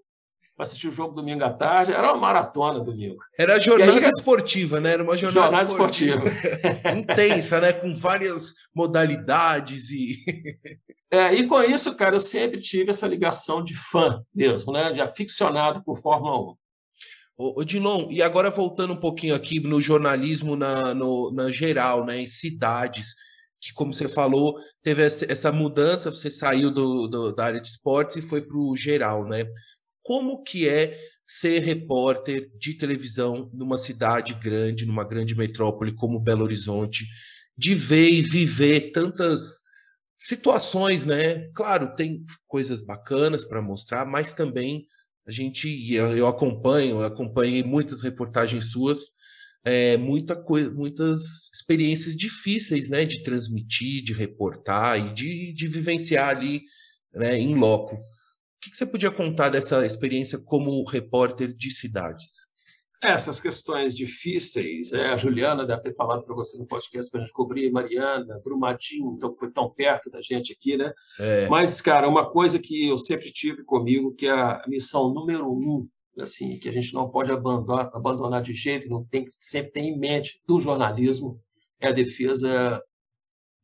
Speaker 2: para assistir o jogo domingo à tarde. Era uma maratona domingo.
Speaker 1: Era jornada aí, esportiva, né? Era uma jornada,
Speaker 2: jornada esportiva.
Speaker 1: esportiva. Intensa, né? Com várias modalidades e.
Speaker 2: é, e com isso, cara, eu sempre tive essa ligação de fã mesmo, né? De aficionado por Fórmula 1.
Speaker 1: Ô, Dilon, e agora voltando um pouquinho aqui no jornalismo na, no, na geral, né? Em cidades que, como você falou, teve essa mudança, você saiu do, do da área de esportes e foi para o geral, né? Como que é ser repórter de televisão numa cidade grande, numa grande metrópole como Belo Horizonte, de ver e viver tantas situações, né? Claro, tem coisas bacanas para mostrar, mas também a gente, eu acompanho, eu acompanhei muitas reportagens suas, é, muita coisa, muitas experiências difíceis, né, de transmitir, de reportar e de, de vivenciar ali, né, em loco. O que você podia contar dessa experiência como repórter de cidades?
Speaker 2: Essas questões difíceis, é, a Juliana deve ter falado para você no podcast para a gente cobrir, Mariana, Brumadinho, então foi tão perto da gente aqui, né? É. Mas, cara, uma coisa que eu sempre tive comigo, que é a missão número um, assim, que a gente não pode abandonar, abandonar de jeito, não tem que sempre ter em mente do jornalismo, é a defesa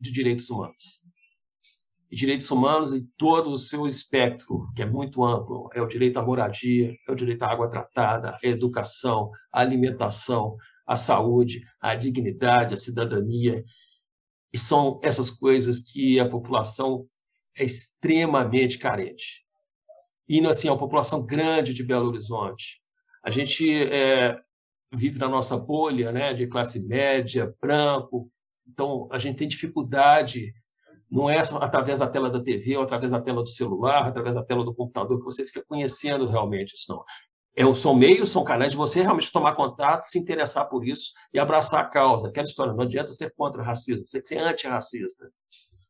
Speaker 2: de direitos humanos direitos humanos em todo o seu espectro, que é muito amplo. É o direito à moradia, é o direito à água tratada, à educação, à alimentação, à saúde, à dignidade, à cidadania. E são essas coisas que a população é extremamente carente. E, assim, é uma população grande de Belo Horizonte. A gente é, vive na nossa bolha né, de classe média, branco, então a gente tem dificuldade não é através da tela da TV ou através da tela do celular, através da tela do computador que você fica conhecendo realmente isso, não. É, são meios, são canais de você realmente tomar contato, se interessar por isso e abraçar a causa. Aquela história, não adianta ser contra racismo, você tem que ser antirracista,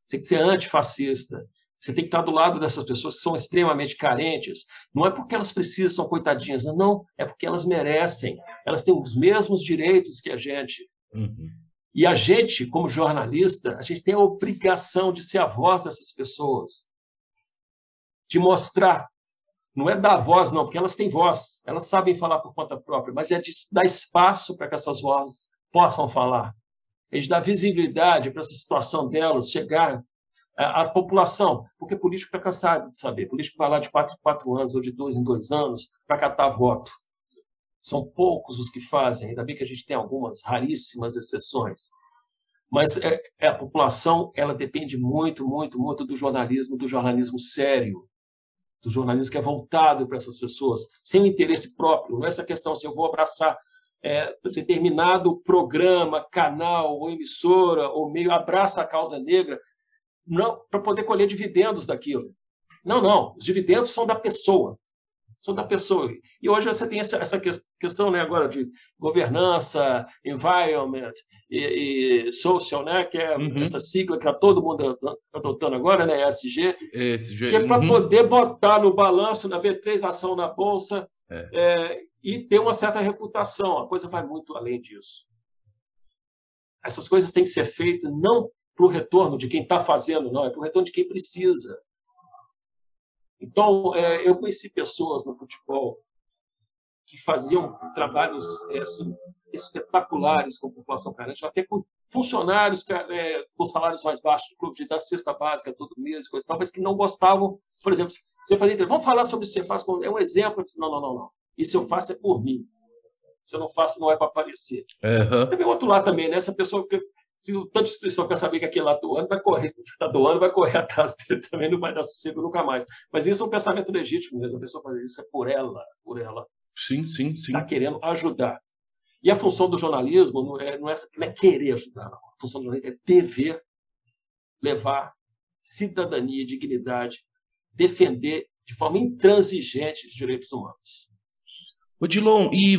Speaker 2: você tem que ser antifascista. Você tem que estar do lado dessas pessoas que são extremamente carentes. Não é porque elas precisam, são coitadinhas, não, é porque elas merecem. Elas têm os mesmos direitos que a gente. Uhum. E a gente, como jornalista, a gente tem a obrigação de ser a voz dessas pessoas, de mostrar. Não é dar voz, não, porque elas têm voz, elas sabem falar por conta própria, mas é de dar espaço para que essas vozes possam falar. É de dar visibilidade para essa situação delas chegar à população, porque político está cansado de saber. Político vai lá de quatro em quatro anos ou de dois em dois anos para catar voto. São poucos os que fazem, ainda bem que a gente tem algumas raríssimas exceções. Mas é, é, a população ela depende muito, muito, muito do jornalismo, do jornalismo sério, do jornalismo que é voltado para essas pessoas, sem interesse próprio. Não é essa questão se eu vou abraçar é, determinado programa, canal ou emissora ou meio abraça a causa negra, para poder colher dividendos daquilo. Não, não. Os dividendos são da pessoa são da pessoa. E hoje você tem essa, essa questão né, agora de governança, environment e, e social, né, que é uhum. essa sigla que está todo mundo adotando agora, né, ESG, ESG. que é para uhum. poder botar no balanço, na B3, ação na Bolsa, é. É, e ter uma certa reputação. A coisa vai muito além disso. Essas coisas têm que ser feitas não para o retorno de quem está fazendo, não, é para o retorno de quem precisa. Então, é, eu conheci pessoas no futebol que faziam trabalhos é, assim, espetaculares com a população carente, até com funcionários é, com salários mais baixos do clube de dar cesta básica todo mês, coisa tal, mas que não gostavam, por exemplo, você fazia, vamos falar sobre o que você faz, é um exemplo, disse, não, não, não, não, isso eu faço é por mim, se eu não faço não é para aparecer. Uhum. Também outro lado também, né? essa pessoa fica se o tanto de instituição quer saber que aquele lá doando, vai correr, está doando, vai correr atrás dele também, não vai dar sossego nunca mais. Mas isso é um pensamento legítimo mesmo, a pessoa fazer isso é por ela, por ela.
Speaker 1: Sim, sim, sim.
Speaker 2: Está querendo ajudar. E a função do jornalismo não é, não é, não é querer ajudar, não. A função do jornalismo é dever levar cidadania dignidade, defender de forma intransigente os direitos humanos.
Speaker 1: Odilon, e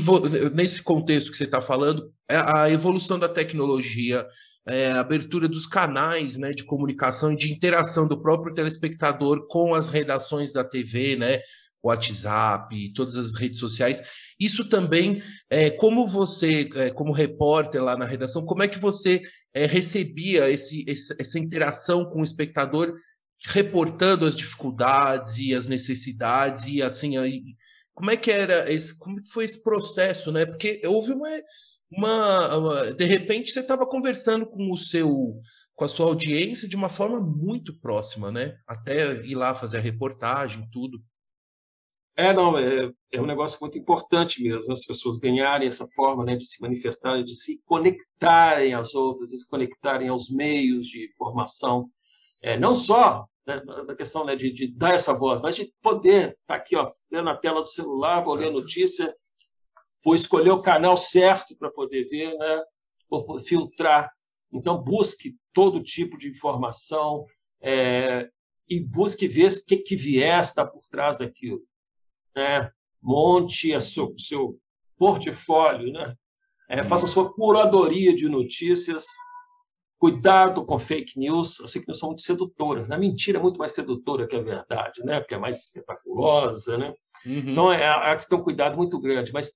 Speaker 1: nesse contexto que você está falando, é a evolução da tecnologia, é, abertura dos canais né, de comunicação e de interação do próprio telespectador com as redações da TV, né, WhatsApp, todas as redes sociais. Isso também, é, como você, é, como repórter lá na redação, como é que você é, recebia esse, esse, essa interação com o espectador, reportando as dificuldades e as necessidades e assim aí como é que era esse, como foi esse processo, né? Porque houve uma, uma, de repente você estava conversando com o seu com a sua audiência de uma forma muito próxima, né? Até ir lá fazer a reportagem, tudo.
Speaker 2: É, não, é, é um negócio muito importante mesmo, as pessoas ganharem essa forma né, de se manifestar, de se conectarem às outras, de se conectarem aos meios de informação, é, não só né, da questão né, de, de, dar essa voz, mas de poder estar tá aqui, ó, na tela do celular, vou ler notícia, vou escolher o canal certo para poder ver, né, vou filtrar. Então, busque todo tipo de informação é, e busque ver o que, que vier está por trás daquilo. Né? Monte o seu, seu portfólio, né? É, faça a sua curadoria de notícias Cuidado com fake news. As fake news são muito sedutoras. Né? A mentira é muito mais sedutora que a verdade, né? porque é mais espetaculosa. Né? Uhum. Então, é, é que tem um cuidado muito grande. Mas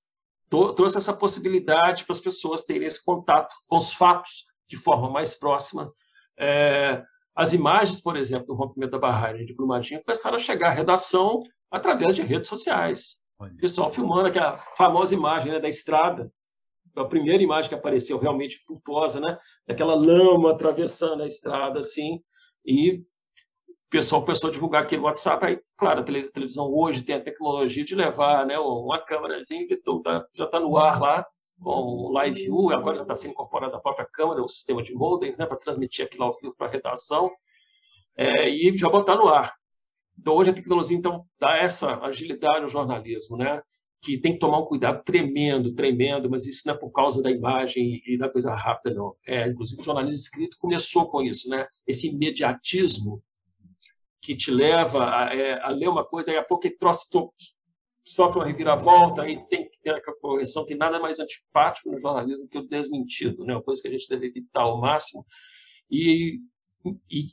Speaker 2: trouxe essa possibilidade para as pessoas terem esse contato com os fatos de forma mais próxima. É, as imagens, por exemplo, do rompimento da barragem de Brumadinho começaram a chegar à redação através de redes sociais. O pessoal filmando aquela famosa imagem né, da estrada, a primeira imagem que apareceu realmente flutuosa, né, daquela lama atravessando a estrada assim, e pessoal começou a divulgar aquele WhatsApp. Aí, claro, a televisão hoje tem a tecnologia de levar né, uma câmerazinha que tá, já está no ar lá, com o Live View, agora já está sendo incorporada a própria câmera, o sistema de modems, né, para transmitir aquilo ao vivo para a redação, é, e já botar no ar. Então, hoje a tecnologia então dá essa agilidade ao jornalismo, né? que tem que tomar um cuidado tremendo, tremendo, mas isso não é por causa da imagem e da coisa rápida, não. É, inclusive, o jornalismo escrito começou com isso, né? esse imediatismo que te leva a, é, a ler uma coisa e a pouco troço, sofre uma reviravolta e tem que ter aquela correção. Tem nada mais antipático no jornalismo que o desmentido, né? uma coisa que a gente deve evitar ao máximo. E, e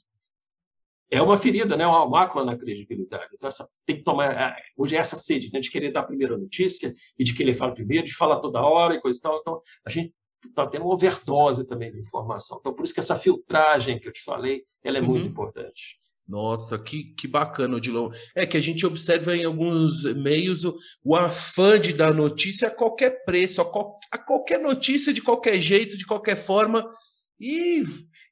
Speaker 2: é uma ferida, né? uma mácula na credibilidade. Então, essa, tem que tomar. É, hoje é essa sede né? de querer dar a primeira notícia e de querer falar primeiro, de falar toda hora e coisa e tal. Então, a gente está tendo uma overdose também de informação. Então, por isso que essa filtragem que eu te falei, ela é uhum. muito importante.
Speaker 1: Nossa, que, que bacana, Odilon. É que a gente observa em alguns meios o, o afã de dar notícia a qualquer preço, a, a qualquer notícia, de qualquer jeito, de qualquer forma. E,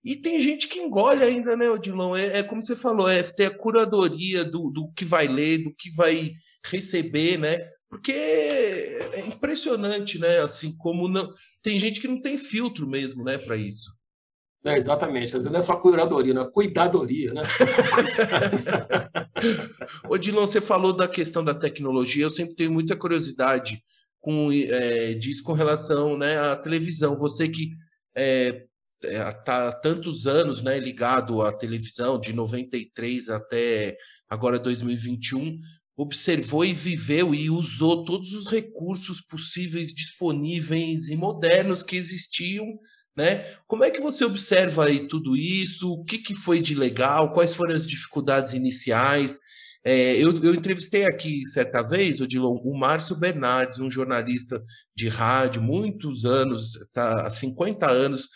Speaker 1: e tem gente que engole ainda, né, Odilon? É, é como você falou, é ter a curadoria do, do que vai ler, do que vai receber, né? Porque é impressionante, né? Assim, como não. Tem gente que não tem filtro mesmo, né, para isso.
Speaker 2: É, exatamente. Não é só curadoria, não é cuidadoria, né?
Speaker 1: Odilon, você falou da questão da tecnologia. Eu sempre tenho muita curiosidade com é, disso com relação né, à televisão. Você que é, está há tantos anos né, ligado à televisão, de 93 até agora 2021, observou e viveu e usou todos os recursos possíveis, disponíveis e modernos que existiam né? Como é que você observa aí tudo isso? O que, que foi de legal? Quais foram as dificuldades iniciais? É, eu, eu, entrevistei aqui certa vez, Odilon, o Márcio Bernardes, um jornalista de rádio, muitos anos, tá, há 50 anos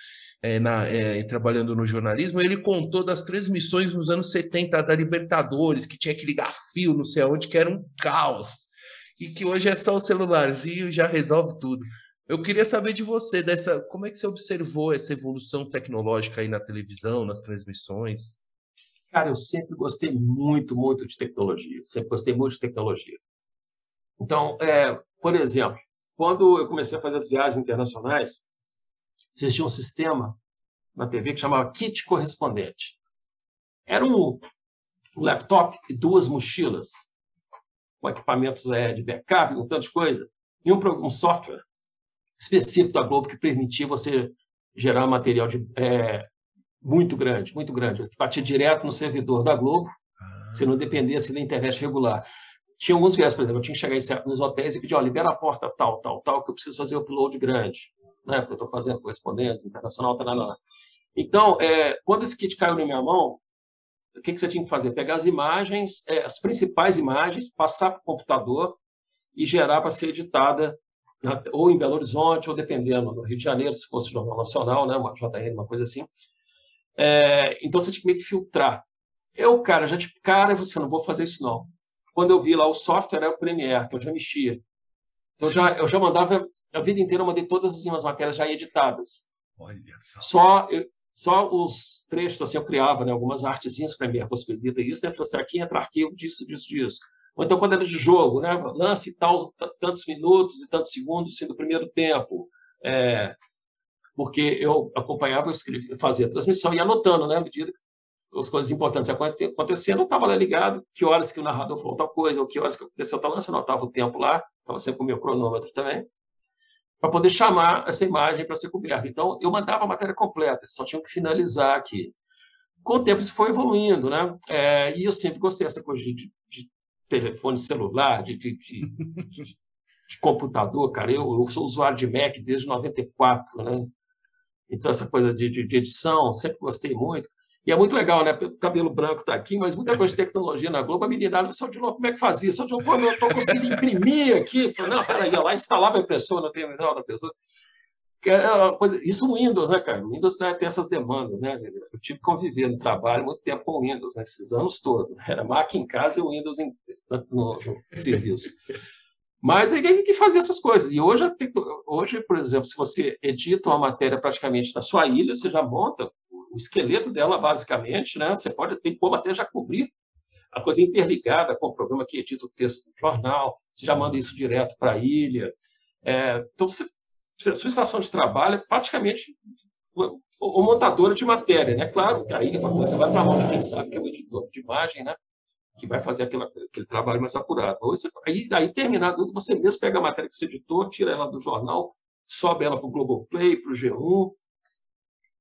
Speaker 1: é, na, é, trabalhando no jornalismo. Ele contou das transmissões nos anos 70 da Libertadores, que tinha que ligar fio, não sei aonde, que era um caos. E que hoje é só o celularzinho e já resolve tudo. Eu queria saber de você, dessa, como é que você observou essa evolução tecnológica aí na televisão, nas transmissões?
Speaker 2: Cara, eu sempre gostei muito, muito de tecnologia. Sempre gostei muito de tecnologia. Então, é, por exemplo, quando eu comecei a fazer as viagens internacionais, existia um sistema na TV que chamava kit correspondente. Era um, um laptop e duas mochilas com equipamentos é, de backup, com tanta coisa, e um, um software específico da Globo que permitia você gerar material de, é, muito grande, muito grande, que batia direto no servidor da Globo, ah. você não dependesse da internet regular. Tinha alguns viés, por exemplo, eu tinha que chegar nos hotéis e pedir, ó, libera a porta tal, tal, tal, que eu preciso fazer o upload grande, né? Porque eu estou fazendo correspondência internacional, tá, lá. Então, é, quando esse kit caiu na minha mão, o que, que você tinha que fazer? Pegar as imagens, é, as principais imagens, passar para o computador e gerar para ser editada ou em Belo Horizonte, ou dependendo, no Rio de Janeiro, se fosse Jornal Nacional, né, uma JR, uma coisa assim. É, então você tinha que meio que filtrar. Eu, cara, já tipo, cara, você não vou fazer isso não. Quando eu vi lá o software, era o Premiere, que eu já mexia. Eu já, eu já mandava, a vida inteira eu mandei todas as minhas matérias já editadas. Olha só. Só, eu, só os trechos, assim, eu criava né, algumas artezinhas, Premiere possibilita isso, né? Você aqui entra arquivo disso, disso, disso. Ou então quando era de jogo, né? lance tal, tantos minutos e tantos segundos sendo o primeiro tempo. É, porque eu acompanhava, eu escrevia, fazia a transmissão e anotando, né? À medida que as coisas importantes acontecendo, eu estava lá ligado, que horas que o narrador falou tal coisa, ou que horas que aconteceu tal lance, eu anotava o tempo lá, estava sempre com o meu cronômetro também, para poder chamar essa imagem para ser coberta. Então, eu mandava a matéria completa, só tinha que finalizar aqui. Com o tempo, isso foi evoluindo, né? É, e eu sempre gostei dessa coisa de, de telefone celular, de, de, de, de computador, cara. Eu, eu, sou usuário de Mac desde 94, né? Então, essa coisa de, edição, sempre gostei muito. E é muito legal, né? O cabelo branco está aqui, mas muita coisa de tecnologia na Globo. A menina, só de novo, como é que fazia? Só de novo, eu estou conseguindo imprimir aqui. Falei, não, peraí, ia lá, instalava a impressora no terminal da pessoa. É coisa, isso no Windows, né, cara? O Windows né, tem essas demandas, né? Eu tive que conviver no trabalho muito tempo com o Windows, né, esses anos todos. Era Mac em casa e o Windows em, no, no, serviço. Mas ele tem que fazer essas coisas. E hoje, hoje, por exemplo, se você edita uma matéria praticamente na sua ilha, você já monta o esqueleto dela, basicamente, né? Você pode ter como até já cobrir a coisa interligada com o programa que edita o texto do jornal, você já manda isso direto para a ilha. É, então, você sua estação de trabalho é praticamente o montador de matéria, né? Claro aí você vai para a mão de quem sabe que é o editor de imagem, né? Que vai fazer aquela, aquele trabalho mais apurado. Você, aí, aí, terminado tudo, você mesmo pega a matéria que você editou, tira ela do jornal, sobe ela para o Globoplay, para o G1.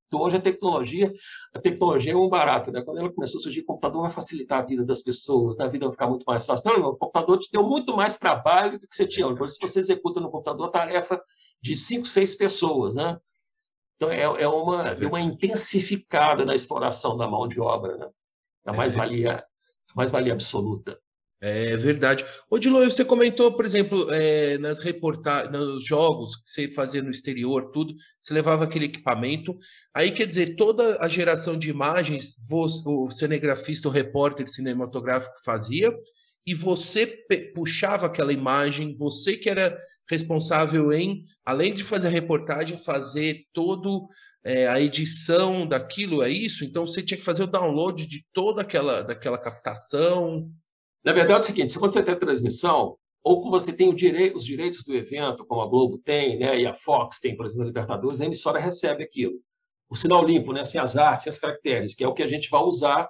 Speaker 2: Então, hoje a tecnologia, a tecnologia é um barato, né? Quando ela começou a surgir, o computador vai facilitar a vida das pessoas, né? a vida vai ficar muito mais fácil. Não, o computador te deu muito mais trabalho do que você tinha. Por se você executa no computador a tarefa de cinco, seis pessoas, né? Então, é, é uma, é uma intensificada na exploração da mão de obra, né? A é mais-valia mais valia absoluta.
Speaker 1: É verdade. Ô, Dilo, você comentou, por exemplo, é, nas reportagens, nos jogos que você fazia no exterior, tudo, você levava aquele equipamento. Aí, quer dizer, toda a geração de imagens, você, o cinegrafista, o repórter cinematográfico fazia, e você puxava aquela imagem, você que era responsável em, além de fazer a reportagem, fazer todo é, a edição daquilo, é isso? Então você tinha que fazer o download de toda aquela daquela captação.
Speaker 2: Na verdade é o seguinte, quando você tem transmissão, ou como você tem os direitos do evento, como a Globo tem, né, e a Fox tem, por exemplo, a Libertadores, a emissora recebe aquilo. O sinal limpo, né, sem as artes, sem as caracteres, que é o que a gente vai usar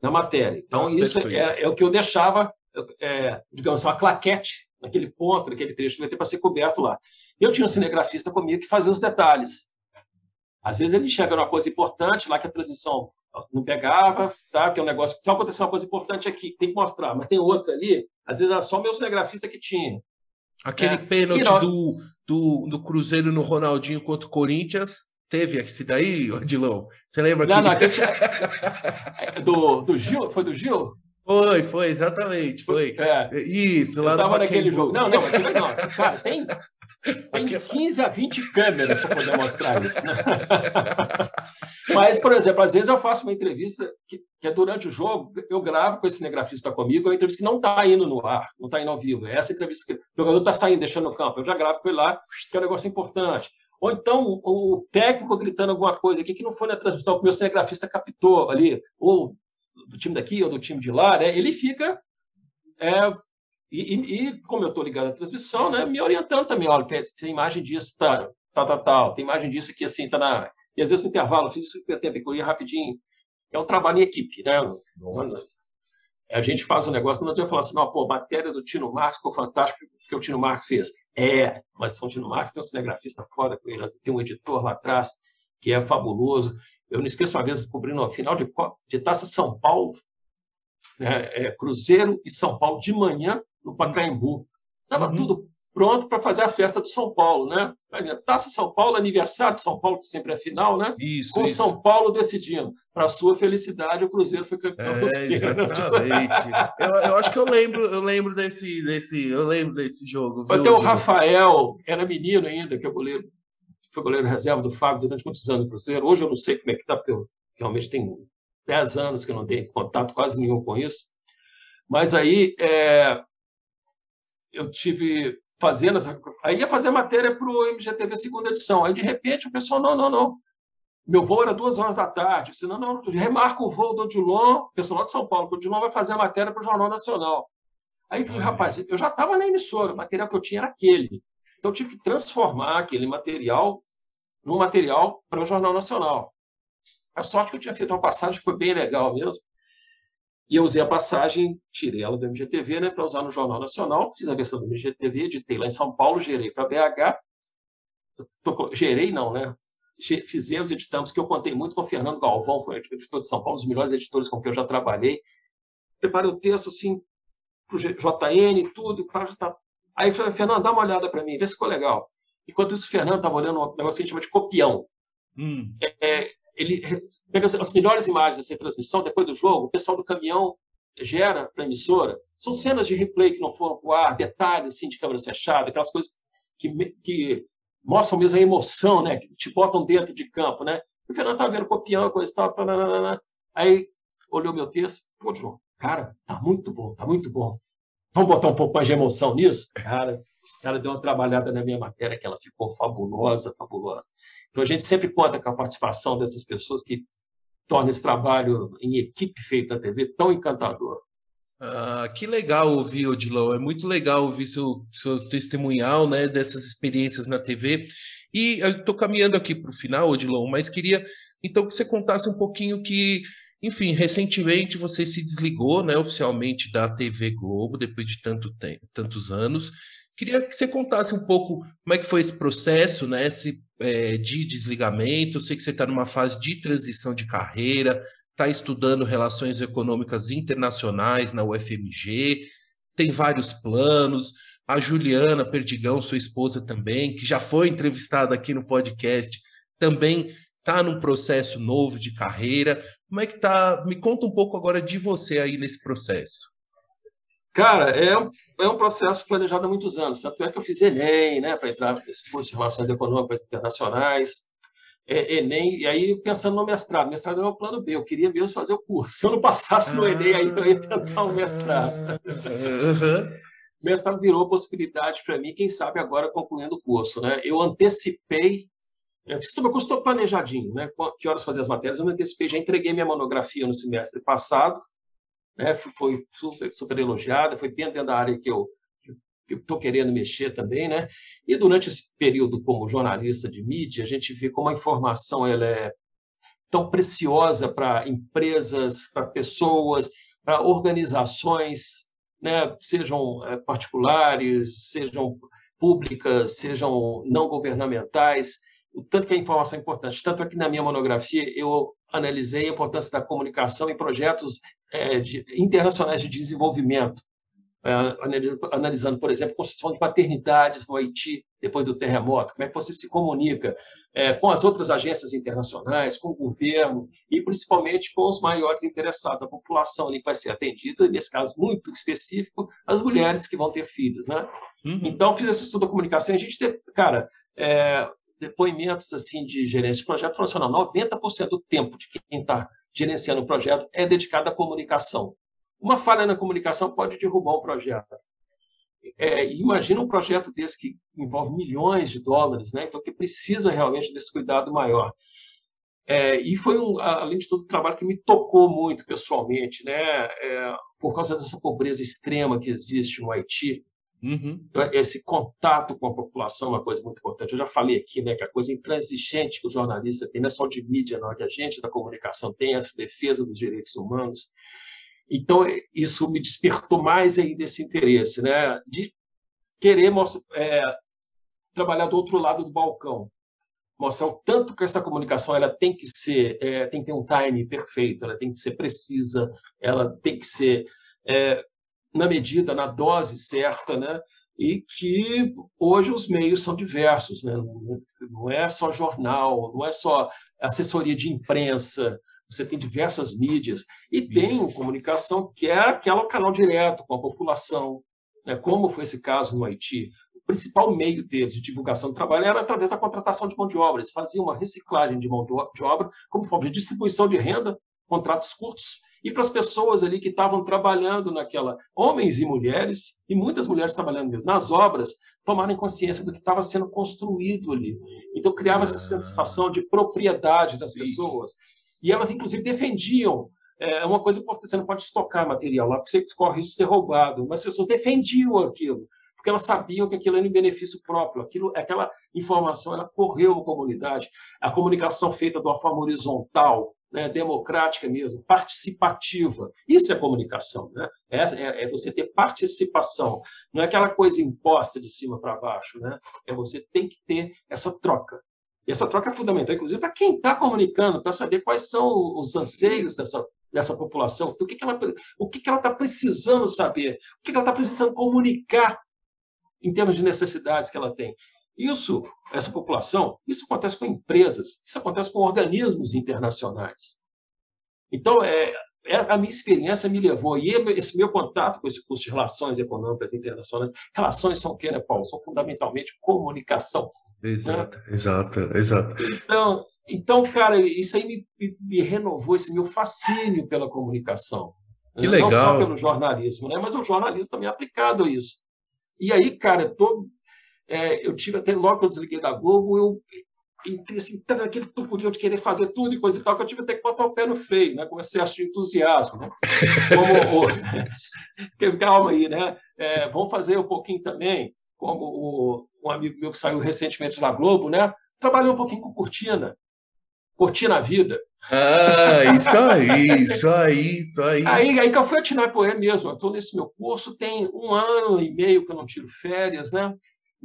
Speaker 2: na matéria. Então, ah, isso é, é, o que eu deixava, é, digamos, uma claquete naquele ponto, naquele trecho, vai ter para ser coberto lá. Eu tinha um cinegrafista comigo que fazia os detalhes. Às vezes ele enxerga uma coisa importante lá que a transmissão não pegava, tá? que é um negócio. Só aconteceu uma coisa importante aqui, tem que mostrar, mas tem outra ali. Às vezes era só o meu cinegrafista que tinha.
Speaker 1: Aquele é. pênalti do, do, do Cruzeiro no Ronaldinho contra o Corinthians, Teve esse daí, Odilão? Você lembra?
Speaker 2: Não, que... não, é, do, do Gil? Foi do Gil?
Speaker 1: Foi, foi, exatamente, foi. É.
Speaker 2: Isso, lá Eu tava naquele jogo. Não, não, não, cara, tem, tem 15 a 20 câmeras para poder mostrar isso. Né? Mas, por exemplo, às vezes eu faço uma entrevista que, que, é durante o jogo, eu gravo com esse cinegrafista comigo, é uma entrevista que não está indo no ar, não está indo ao vivo. É essa entrevista que o jogador está saindo, deixando no campo. Eu já gravo com ele lá, que é um negócio importante. Ou então o técnico gritando alguma coisa aqui que não foi na transmissão, que o meu cinegrafista captou ali, ou do time daqui ou do time de lá, né? ele fica. É, e, e, como eu estou ligado à transmissão, né, me orientando também, olha, tem imagem disso, tá, tá, tá, tal, tem imagem disso aqui, assim, tá na. E às vezes no intervalo, eu fiz isso que tempo, eu ia rapidinho. É um trabalho em equipe, né? Nossa. A gente faz um negócio, não adianta falar assim, não, pô, matéria do Tino Marcos ficou fantástico que o Tino Marcos fez. É, mas o Tino Marcos tem um cinegrafista foda com ele, tem um editor lá atrás que é fabuloso. Eu não esqueço uma vez cobrindo a final de, de Taça São Paulo, né, é, Cruzeiro e São Paulo de manhã no Pacaembu. Estava uhum. tudo pronto para fazer a festa do São Paulo, né? Taça São Paulo, aniversário de São Paulo, que sempre é final, né? Isso, Com isso. São Paulo decidindo. Para sua felicidade, o Cruzeiro foi campeão é,
Speaker 1: Exatamente. eu, eu, acho que eu lembro, eu lembro desse, desse, eu lembro desse jogo.
Speaker 2: Até o Rafael, era menino ainda, que é goleiro, foi goleiro reserva do Fábio durante muitos anos no Cruzeiro. Hoje eu não sei como é que está, porque eu realmente tenho 10 anos que eu não tenho contato quase nenhum com isso. Mas aí é, eu tive fazendo essa. Aí ia fazer matéria para o MGTV segunda edição. Aí, de repente, o pessoal, não, não, não. Meu voo era duas horas da tarde. Se não, não, remarca o voo do Odilon, pessoal de São Paulo, que o Odilon vai fazer a matéria para o Jornal Nacional. Aí falei, rapaz, eu já estava na emissora, o material que eu tinha era aquele. Então, eu tive que transformar aquele material num material para o Jornal Nacional. A sorte que eu tinha feito uma passagem foi bem legal mesmo. E eu usei a passagem, tirei ela do MGTV né, para usar no Jornal Nacional, fiz a versão do MGTV, editei lá em São Paulo, gerei para BH. Tô, gerei não, né? Fizemos, editamos, que eu contei muito com o Fernando Galvão, foi editor de São Paulo, um dos melhores editores com quem eu já trabalhei. Preparei o texto assim, para o JN, tudo. Pra, tá... Aí falei, Fernando, dá uma olhada para mim, vê se ficou legal. Enquanto isso, o Fernando estava olhando um negócio que a gente chama de copião. Hum. É, é ele pega as melhores imagens dessa transmissão depois do jogo, o pessoal do caminhão gera para a emissora. São cenas de replay que não foram para o ar, detalhes assim, de câmera fechada, aquelas coisas que, que mostram mesmo a emoção, né? que te botam dentro de campo. Né? O Fernando estava vendo copiando, coisa e tal. Aí olhou meu texto, pô, João, cara, tá muito bom, tá muito bom. Vamos botar um pouco mais de emoção nisso? Cara, esse cara deu uma trabalhada na minha matéria que ela ficou fabulosa, fabulosa. Então a gente sempre conta com a participação dessas pessoas que tornam esse trabalho em equipe feito na TV tão encantador.
Speaker 1: Ah, que legal ouvir, Odilão. É muito legal ouvir seu, seu testemunhal né, dessas experiências na TV. E eu estou caminhando aqui para o final, Odilão, mas queria então que você contasse um pouquinho que enfim, recentemente você se desligou né, oficialmente da TV Globo, depois de tanto tempo, tantos anos. Queria que você contasse um pouco como é que foi esse processo né, esse, é, de desligamento. Eu sei que você está numa fase de transição de carreira, está estudando relações econômicas internacionais na UFMG, tem vários planos. A Juliana Perdigão, sua esposa também, que já foi entrevistada aqui no podcast, também está num processo novo de carreira. Como é que tá? Me conta um pouco agora de você aí nesse processo.
Speaker 2: Cara, é um, é um processo planejado há muitos anos. Tanto é que eu fiz Enem, né, para entrar nesse curso de Relações Econômicas Internacionais. É, Enem, e aí pensando no mestrado. Mestrado era o plano B, eu queria mesmo fazer o curso. Se eu não passasse no Enem, aí eu ia tentar um mestrado. Uhum. mestrado virou possibilidade para mim, quem sabe agora concluindo o curso. Né? Eu antecipei eu fiz tudo, custou planejadinho, né? Que horas fazer as matérias? Eu me antecipei, já entreguei minha monografia no semestre passado, né? Foi super, super elogiada, foi bem dentro da área que eu estou querendo mexer também, né? E durante esse período como jornalista de mídia, a gente vê como a informação ela é tão preciosa para empresas, para pessoas, para organizações, né? Sejam eh, particulares, sejam públicas, sejam não governamentais o tanto que a informação é importante. Tanto é na minha monografia eu analisei a importância da comunicação em projetos é, de, internacionais de desenvolvimento, é, analisando, por exemplo, construção de maternidades no Haiti depois do terremoto, como é que você se comunica é, com as outras agências internacionais, com o governo e principalmente com os maiores interessados, a população ali que vai ser atendida, nesse caso muito específico, as mulheres que vão ter filhos. Né? Uhum. Então, fiz esse estudo da comunicação e a gente, cara, é, depoimentos assim de gerentes de projeto falando assim, não, 90% do tempo de quem está gerenciando o projeto é dedicado à comunicação. Uma falha na comunicação pode derrubar um projeto. É, imagina um projeto desse que envolve milhões de dólares, né? então que precisa realmente desse cuidado maior. É, e foi, um, além de tudo, um trabalho que me tocou muito pessoalmente, né? É, por causa dessa pobreza extrema que existe no Haiti. Uhum. Então, esse contato com a população é uma coisa muito importante. Eu já falei aqui né, que a coisa intransigente que o jornalista tem, não é só de mídia, não, é que a gente da comunicação tem, a defesa dos direitos humanos. Então, isso me despertou mais ainda esse interesse, né, de querer é, trabalhar do outro lado do balcão, mostrar o tanto que essa comunicação ela tem que ser, é, tem que ter um time perfeito, ela tem que ser precisa, ela tem que ser é, na medida, na dose certa, né? e que hoje os meios são diversos, né? não é só jornal, não é só assessoria de imprensa, você tem diversas mídias e tem comunicação que é aquele canal direto com a população, né? como foi esse caso no Haiti. O principal meio deles de divulgação do trabalho era através da contratação de mão de obra. Eles faziam uma reciclagem de mão de obra como forma de distribuição de renda, contratos curtos, e para as pessoas ali que estavam trabalhando naquela, homens e mulheres, e muitas mulheres trabalhando mesmo, nas obras, tomarem consciência do que estava sendo construído ali. Então, criava essa ah. sensação de propriedade das pessoas. E elas, inclusive, defendiam. É uma coisa importante, você não pode estocar material lá, porque você corre risco de ser roubado, mas as pessoas defendiam aquilo porque elas sabiam que aquilo era em benefício próprio, aquilo, aquela informação ela correu na comunidade. A comunicação feita de uma forma horizontal, né, democrática mesmo, participativa. Isso é comunicação. Né? É, é, é, você ter participação. Não é aquela coisa imposta de cima para baixo. Né? É você tem que ter essa troca. E essa troca é fundamental, inclusive, para quem está comunicando, para saber quais são os anseios dessa, dessa população, o que, que ela o que, que ela está precisando saber, o que, que ela está precisando comunicar em termos de necessidades que ela tem. Isso, essa população, isso acontece com empresas, isso acontece com organismos internacionais. Então, é, é, a minha experiência me levou, e esse meu contato com esse curso de Relações Econômicas Internacionais, relações são o que, né, Paulo? São fundamentalmente comunicação.
Speaker 1: Exato, né? exato, exato.
Speaker 2: Então, então, cara, isso aí me, me, me renovou esse meu fascínio pela comunicação.
Speaker 1: Que legal.
Speaker 2: Não só pelo jornalismo, né? mas o jornalismo também é aplicado a isso. E aí, cara, tô, é, eu tive até logo que eu desliguei da Globo, eu entrei assim, tá aquele turburinho de querer fazer tudo e coisa e tal, que eu tive até que botar o pé no freio, né? com excesso de entusiasmo. Né? Como o... Calma aí, né? É, vamos fazer um pouquinho também, como o... um amigo meu que saiu recentemente da Globo, né? Trabalhou um pouquinho com cortina. Cortina a vida.
Speaker 1: Ah, isso aí, isso aí, isso aí.
Speaker 2: Aí, aí que eu fui atinar por ele mesmo. Eu estou nesse meu curso, tem um ano e meio que eu não tiro férias, né?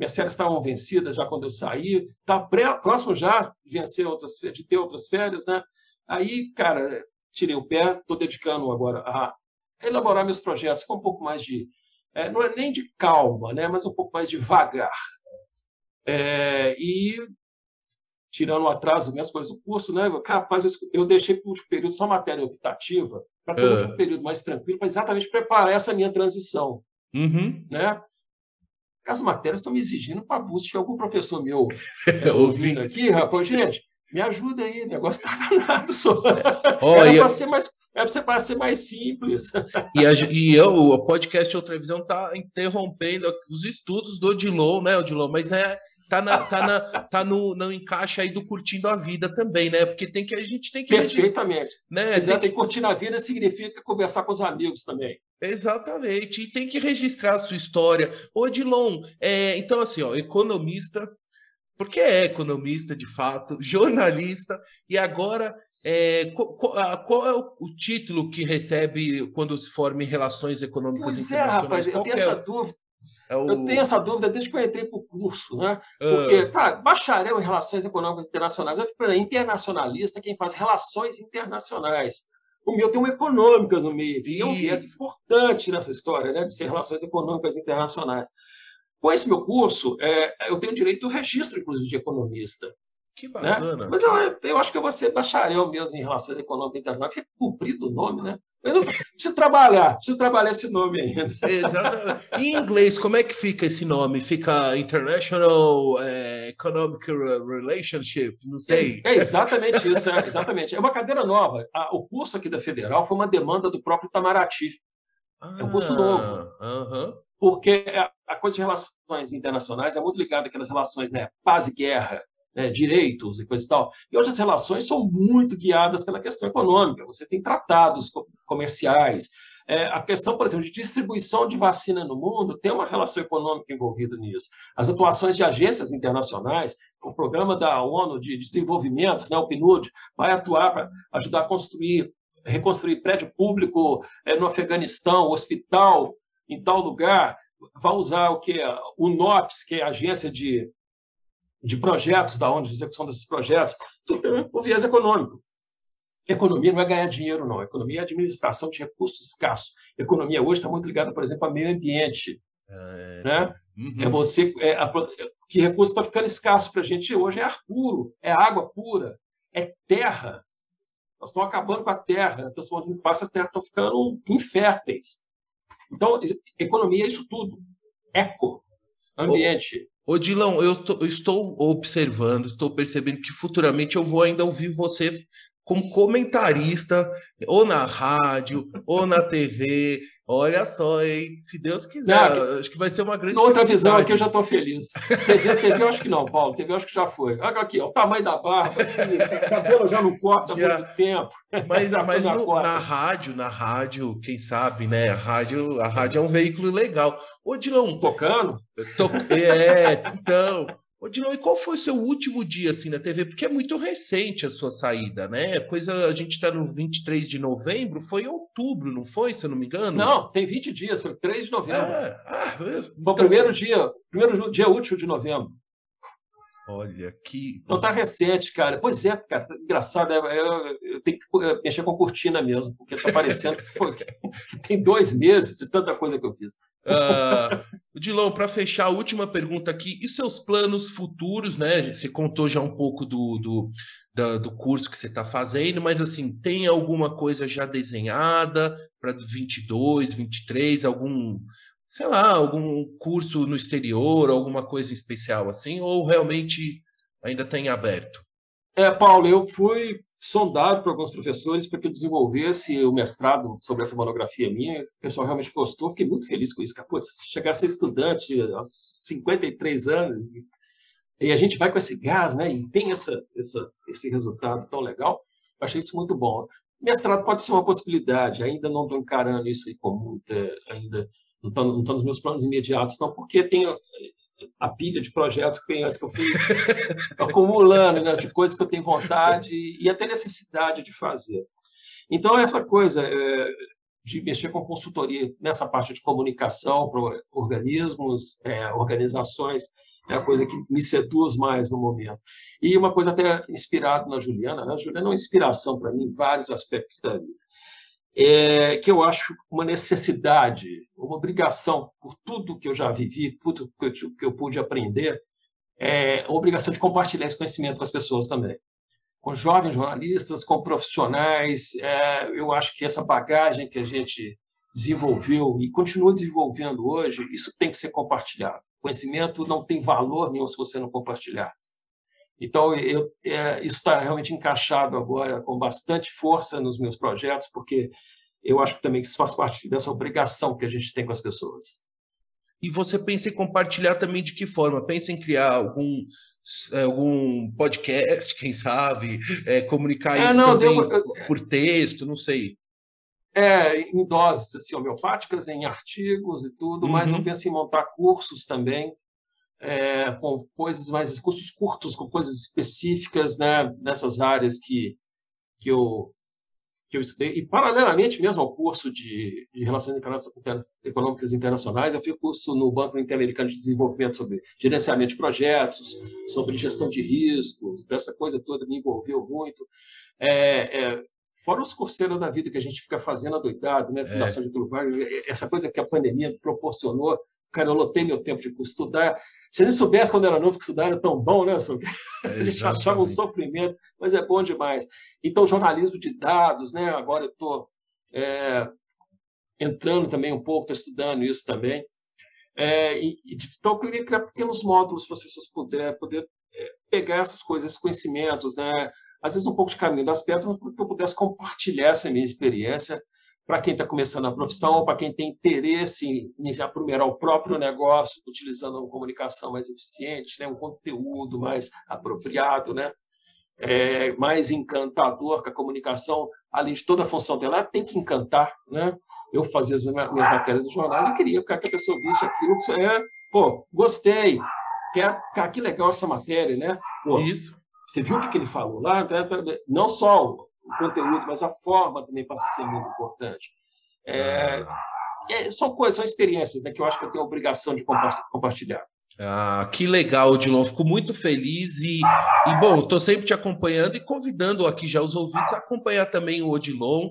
Speaker 2: Minhas férias estavam vencidas já quando eu saí, está próximo já de vencer outras, de ter outras férias, né? Aí, cara, tirei o pé, estou dedicando agora a elaborar meus projetos com um pouco mais de, é, não é nem de calma, né? Mas um pouco mais devagar. É, e tirando o atraso, minhas coisas, o curso, né? Capaz, eu, eu deixei para o último período só matéria optativa, para ter o último período mais tranquilo, para exatamente preparar essa minha transição.
Speaker 1: Uhum.
Speaker 2: Né? As matérias estão me exigindo para de algum professor meu é, ouvindo aqui, rapaz, gente, me ajuda aí, o negócio está danado só. Oh, Era para ser mais é para ser mais simples.
Speaker 1: E, a, e eu, o podcast Outra Visão está interrompendo os estudos do Odilon, né, Odilon? Mas é tá, na, tá, na, tá no, no encaixe aí do curtindo a vida também, né? Porque tem que a gente tem que
Speaker 2: perfeitamente, né? Exato, tem que... curtir a vida significa conversar com os amigos também.
Speaker 1: Exatamente, e tem que registrar a sua história. Ô, Dilon, é, então assim, ó, economista, porque é economista de fato, jornalista, e agora é, qual, qual, é o, o, título que recebe quando se forma em relações econômicas
Speaker 2: pois internacionais? É, rapaz, eu tenho é essa dúvida. É o... Eu tenho essa dúvida desde que eu entrei para o curso, né? Porque, uh... tá, bacharel em Relações Econômicas Internacionais, eu falei, internacionalista é quem faz relações internacionais. O meu tem uma econômica no meio, e é um viés importante nessa história, né, de ser relações econômicas internacionais. Com esse meu curso, é, eu tenho direito do registro, inclusive, de economista.
Speaker 1: Que né? bacana.
Speaker 2: Né? Mas eu, eu, acho que eu vou ser bacharel mesmo em relações econômicas internacionais, porque é cumprido o nome, né? Eu não, preciso trabalhar, preciso trabalhar esse nome ainda.
Speaker 1: Exatamente. Em inglês, como é que fica esse nome? Fica International é, Economic Relationship? Não sei.
Speaker 2: É, é exatamente isso, é, exatamente. É uma cadeira nova. A, o curso aqui da Federal foi uma demanda do próprio Itamaraty. Ah, é um curso novo.
Speaker 1: Uh -huh.
Speaker 2: Porque a coisa de relações internacionais é muito ligada àquelas relações, né? Paz e guerra, né, direitos e coisa e tal. E hoje as relações são muito guiadas pela questão econômica. Você tem tratados comerciais. É, a questão, por exemplo, de distribuição de vacina no mundo tem uma relação econômica envolvida nisso. As atuações de agências internacionais, o programa da ONU de Desenvolvimento, né, o PNUD, vai atuar para ajudar a construir, reconstruir prédio público é, no Afeganistão, hospital em tal lugar, vai usar o que o NOPS, que é a agência de de projetos, da onde, de execução desses projetos, tudo tem o viés econômico. Economia não é ganhar dinheiro, não. Economia é administração de recursos escassos. Economia hoje está muito ligada, por exemplo, ao meio ambiente. É, né? Uhum. é você. É, a, que recurso está ficando escasso para a gente hoje é ar puro, é água pura, é terra. Nós estamos acabando com a terra, transformando em passa, as terras estão ficando inférteis. Então, economia é isso tudo. Eco, ambiente.
Speaker 1: Ô, Dilão, eu, tô, eu, estou observando, estou percebendo que futuramente eu vou ainda ouvir você como comentarista, ou na rádio, ou na TV. Olha só, hein? Se Deus quiser, não, acho que vai ser uma grande.
Speaker 2: Outra visão aqui eu já estou feliz. TV, TV eu acho que não, Paulo. TV eu acho que já foi. Olha aqui, ó, o tamanho da barba, o cabelo já não corta há muito tempo.
Speaker 1: Mas, mas no, na rádio, na rádio, quem sabe, né? A rádio, a rádio é um veículo legal. Ô, Dilão.
Speaker 2: Tocando?
Speaker 1: To... É, então. Ô, Dilon, e qual foi o seu último dia assim na TV? Porque é muito recente a sua saída, né? Coisa, a gente está no 23 de novembro, foi em outubro, não foi, se eu não me engano?
Speaker 2: Não, tem 20 dias, foi 3 de novembro. É, ah, então... Foi o primeiro dia, primeiro dia útil de novembro.
Speaker 1: Olha que.
Speaker 2: Não tá recente, cara. Pois é, cara. Engraçado, eu, eu tenho que mexer com cortina mesmo, porque tá parecendo que, foi, que tem dois meses de tanta coisa que eu fiz.
Speaker 1: Uh, Dilon, para fechar, a última pergunta aqui. E seus planos futuros, né? Você contou já um pouco do, do, da, do curso que você está fazendo, mas assim, tem alguma coisa já desenhada para 22, 23, algum, sei lá, algum curso no exterior, alguma coisa especial assim, ou realmente ainda está em aberto?
Speaker 2: É, Paulo, eu fui sondado por alguns professores para que eu desenvolvesse o mestrado sobre essa monografia minha. O pessoal realmente gostou, fiquei muito feliz com isso. Pô, chegar a ser estudante aos 53 anos, e a gente vai com esse gás, né? E tem essa, essa, esse resultado tão legal. Eu achei isso muito bom. Mestrado pode ser uma possibilidade, ainda não estou encarando isso aí com muita, ainda não está tá nos meus planos imediatos, não, porque tem a pilha de projetos que, que eu fui acumulando, né, de coisas que eu tenho vontade e até necessidade de fazer. Então, essa coisa é, de mexer com consultoria nessa parte de comunicação para organismos, é, organizações, é a coisa que me seduz mais no momento. E uma coisa até inspirada na Juliana, né? a Juliana é uma inspiração para mim em vários aspectos da vida é, que eu acho uma necessidade, uma obrigação, por tudo que eu já vivi, tudo que eu, que eu pude aprender, é uma obrigação de compartilhar esse conhecimento com as pessoas também. Com jovens jornalistas, com profissionais, é, eu acho que essa bagagem que a gente desenvolveu e continua desenvolvendo hoje, isso tem que ser compartilhado. Conhecimento não tem valor nenhum se você não compartilhar. Então, eu, é, isso está realmente encaixado agora com bastante força nos meus projetos, porque eu acho que também isso faz parte dessa obrigação que a gente tem com as pessoas.
Speaker 1: E você pensa em compartilhar também de que forma? Pensa em criar algum, é, algum podcast, quem sabe? É, comunicar é, isso não, também deu, por texto, não sei.
Speaker 2: É, em doses assim, homeopáticas, em artigos e tudo, uhum. mas eu uhum. penso em montar cursos também é, com coisas mais cursos curtos, com coisas específicas, né, nessas áreas que que eu que eu estudei e paralelamente mesmo ao curso de, de relações econômicas internacionais, eu fiz curso no Banco Interamericano de Desenvolvimento sobre gerenciamento de projetos, sobre gestão de riscos, então essa coisa toda me envolveu muito. É, é, fora os curseiros da vida que a gente fica fazendo adoidado, né? É. Fundação é. de Vargas, essa coisa que a pandemia proporcionou, cara, eu lotei meu tempo de estudar se ele soubesse quando era novo que estudar era tão bom, né? A gente achava um sofrimento, mas é bom demais. Então, jornalismo de dados, né? Agora eu estou é, entrando também um pouco, estou estudando isso também. É, e, então, eu queria criar pequenos módulos para as pessoas poder, poder é, pegar essas coisas, esses conhecimentos, né? Às vezes um pouco de caminho das pedras, para que eu pudesse compartilhar essa minha experiência para quem está começando a profissão, para quem tem interesse em aprimorar o próprio negócio, utilizando uma comunicação mais eficiente, né? um conteúdo mais apropriado, né? É, mais encantador, que a comunicação, além de toda a função dela, ela tem que encantar. Né? Eu fazia as minhas matérias nos jornais, eu queria que a pessoa visse aquilo, é, pô, gostei, quer, que legal essa matéria, né? Pô,
Speaker 1: Isso.
Speaker 2: Você viu o que ele falou lá? Não só o conteúdo, mas a forma também passa a ser muito importante. É, é, são coisas, são experiências né, que eu acho que eu tenho a obrigação de compartilhar.
Speaker 1: Ah, que legal, Odilon. Fico muito feliz e, e bom, estou sempre te acompanhando e convidando aqui já os ouvintes a acompanhar também o Odilon.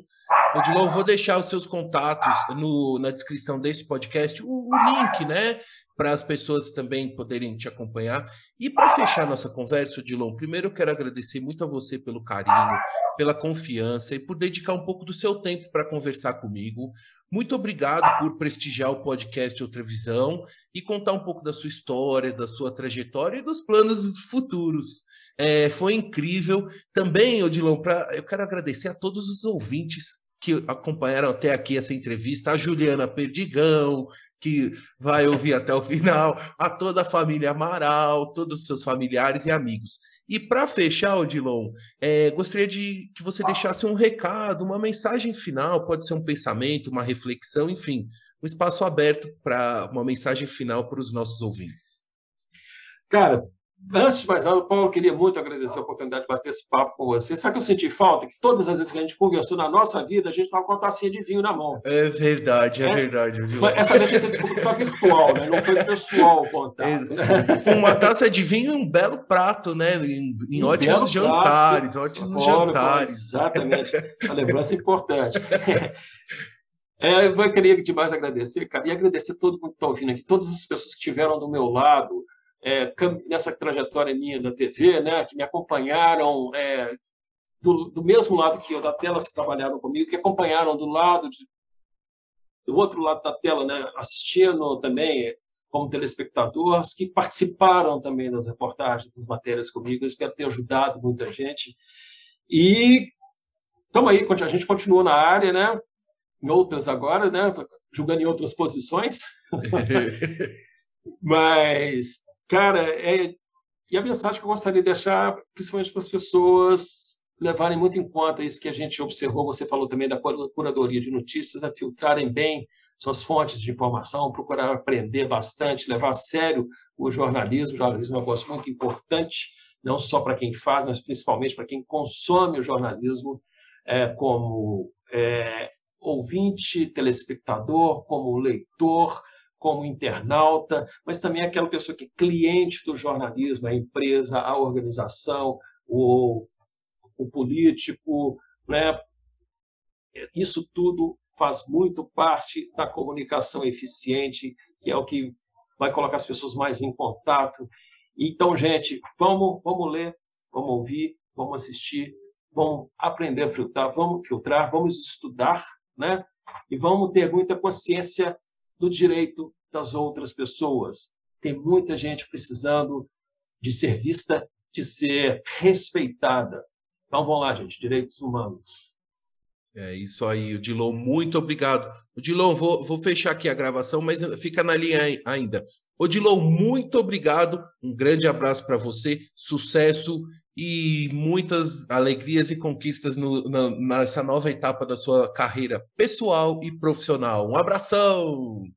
Speaker 1: Odilon, vou deixar os seus contatos no, na descrição desse podcast, o, o link, né? para as pessoas também poderem te acompanhar. E para fechar nossa conversa, Dilon, primeiro eu quero agradecer muito a você pelo carinho, pela confiança e por dedicar um pouco do seu tempo para conversar comigo. Muito obrigado por prestigiar o podcast Outra Visão e contar um pouco da sua história, da sua trajetória e dos planos futuros. É, foi incrível. Também, Odilon, pra, eu quero agradecer a todos os ouvintes que acompanharam até aqui essa entrevista, a Juliana Perdigão, que vai ouvir até o final, a toda a família Amaral, todos os seus familiares e amigos. E para fechar, Odilon, é, gostaria de que você deixasse um recado, uma mensagem final, pode ser um pensamento, uma reflexão, enfim, um espaço aberto para uma mensagem final para os nossos ouvintes.
Speaker 2: Cara, Antes de mais nada, Paulo, eu queria muito agradecer a oportunidade de bater esse papo com você. Sabe que eu senti falta? Que todas as vezes que a gente conversou na nossa vida, a gente estava com uma tacinha de vinho na mão.
Speaker 1: É verdade, é, é verdade.
Speaker 2: Essa vez a gente desculpa que foi virtual, né? não foi pessoal o contato.
Speaker 1: Né? Uma taça de vinho e um belo prato, né? Em, em um ótimos jantares, prato, ótimos jantares.
Speaker 2: Exatamente. Uma lembrança importante. É, eu queria demais agradecer, cara, e agradecer todo mundo que está ouvindo aqui, todas as pessoas que estiveram do meu lado é, nessa trajetória minha da TV, né, que me acompanharam é, do, do, mesmo lado que eu da tela, que trabalharam comigo, que acompanharam do lado de, do outro lado da tela, né, assistindo também como telespectadores, que participaram também das reportagens, das matérias comigo. Eu espero ter ajudado muita gente. E estamos aí, a gente continua na área, né? em outras agora, né? Jogando em outras posições. Mas, cara, é... e a mensagem que eu gostaria de deixar, principalmente para as pessoas levarem muito em conta isso que a gente observou, você falou também da curadoria de notícias, é filtrarem bem suas fontes de informação, procurar aprender bastante, levar a sério o jornalismo. O jornalismo é um negócio muito importante, não só para quem faz, mas principalmente para quem consome o jornalismo é, como é, ouvinte, telespectador, como leitor, como internauta, mas também aquela pessoa que é cliente do jornalismo, a empresa, a organização, o, o político, né? Isso tudo faz muito parte da comunicação eficiente, que é o que vai colocar as pessoas mais em contato. Então, gente, vamos, vamos ler, vamos ouvir, vamos assistir, vamos aprender a filtrar, vamos filtrar, vamos estudar né? E vamos ter muita consciência do direito das outras pessoas. Tem muita gente precisando de ser vista, de ser respeitada. Então vamos lá, gente, direitos humanos.
Speaker 1: É isso aí, o Dilon, muito obrigado. O Dilon, vou, vou fechar aqui a gravação, mas fica na linha ainda. Odilon, muito obrigado. Um grande abraço para você. Sucesso e muitas alegrias e conquistas no, na, nessa nova etapa da sua carreira pessoal e profissional. Um abração!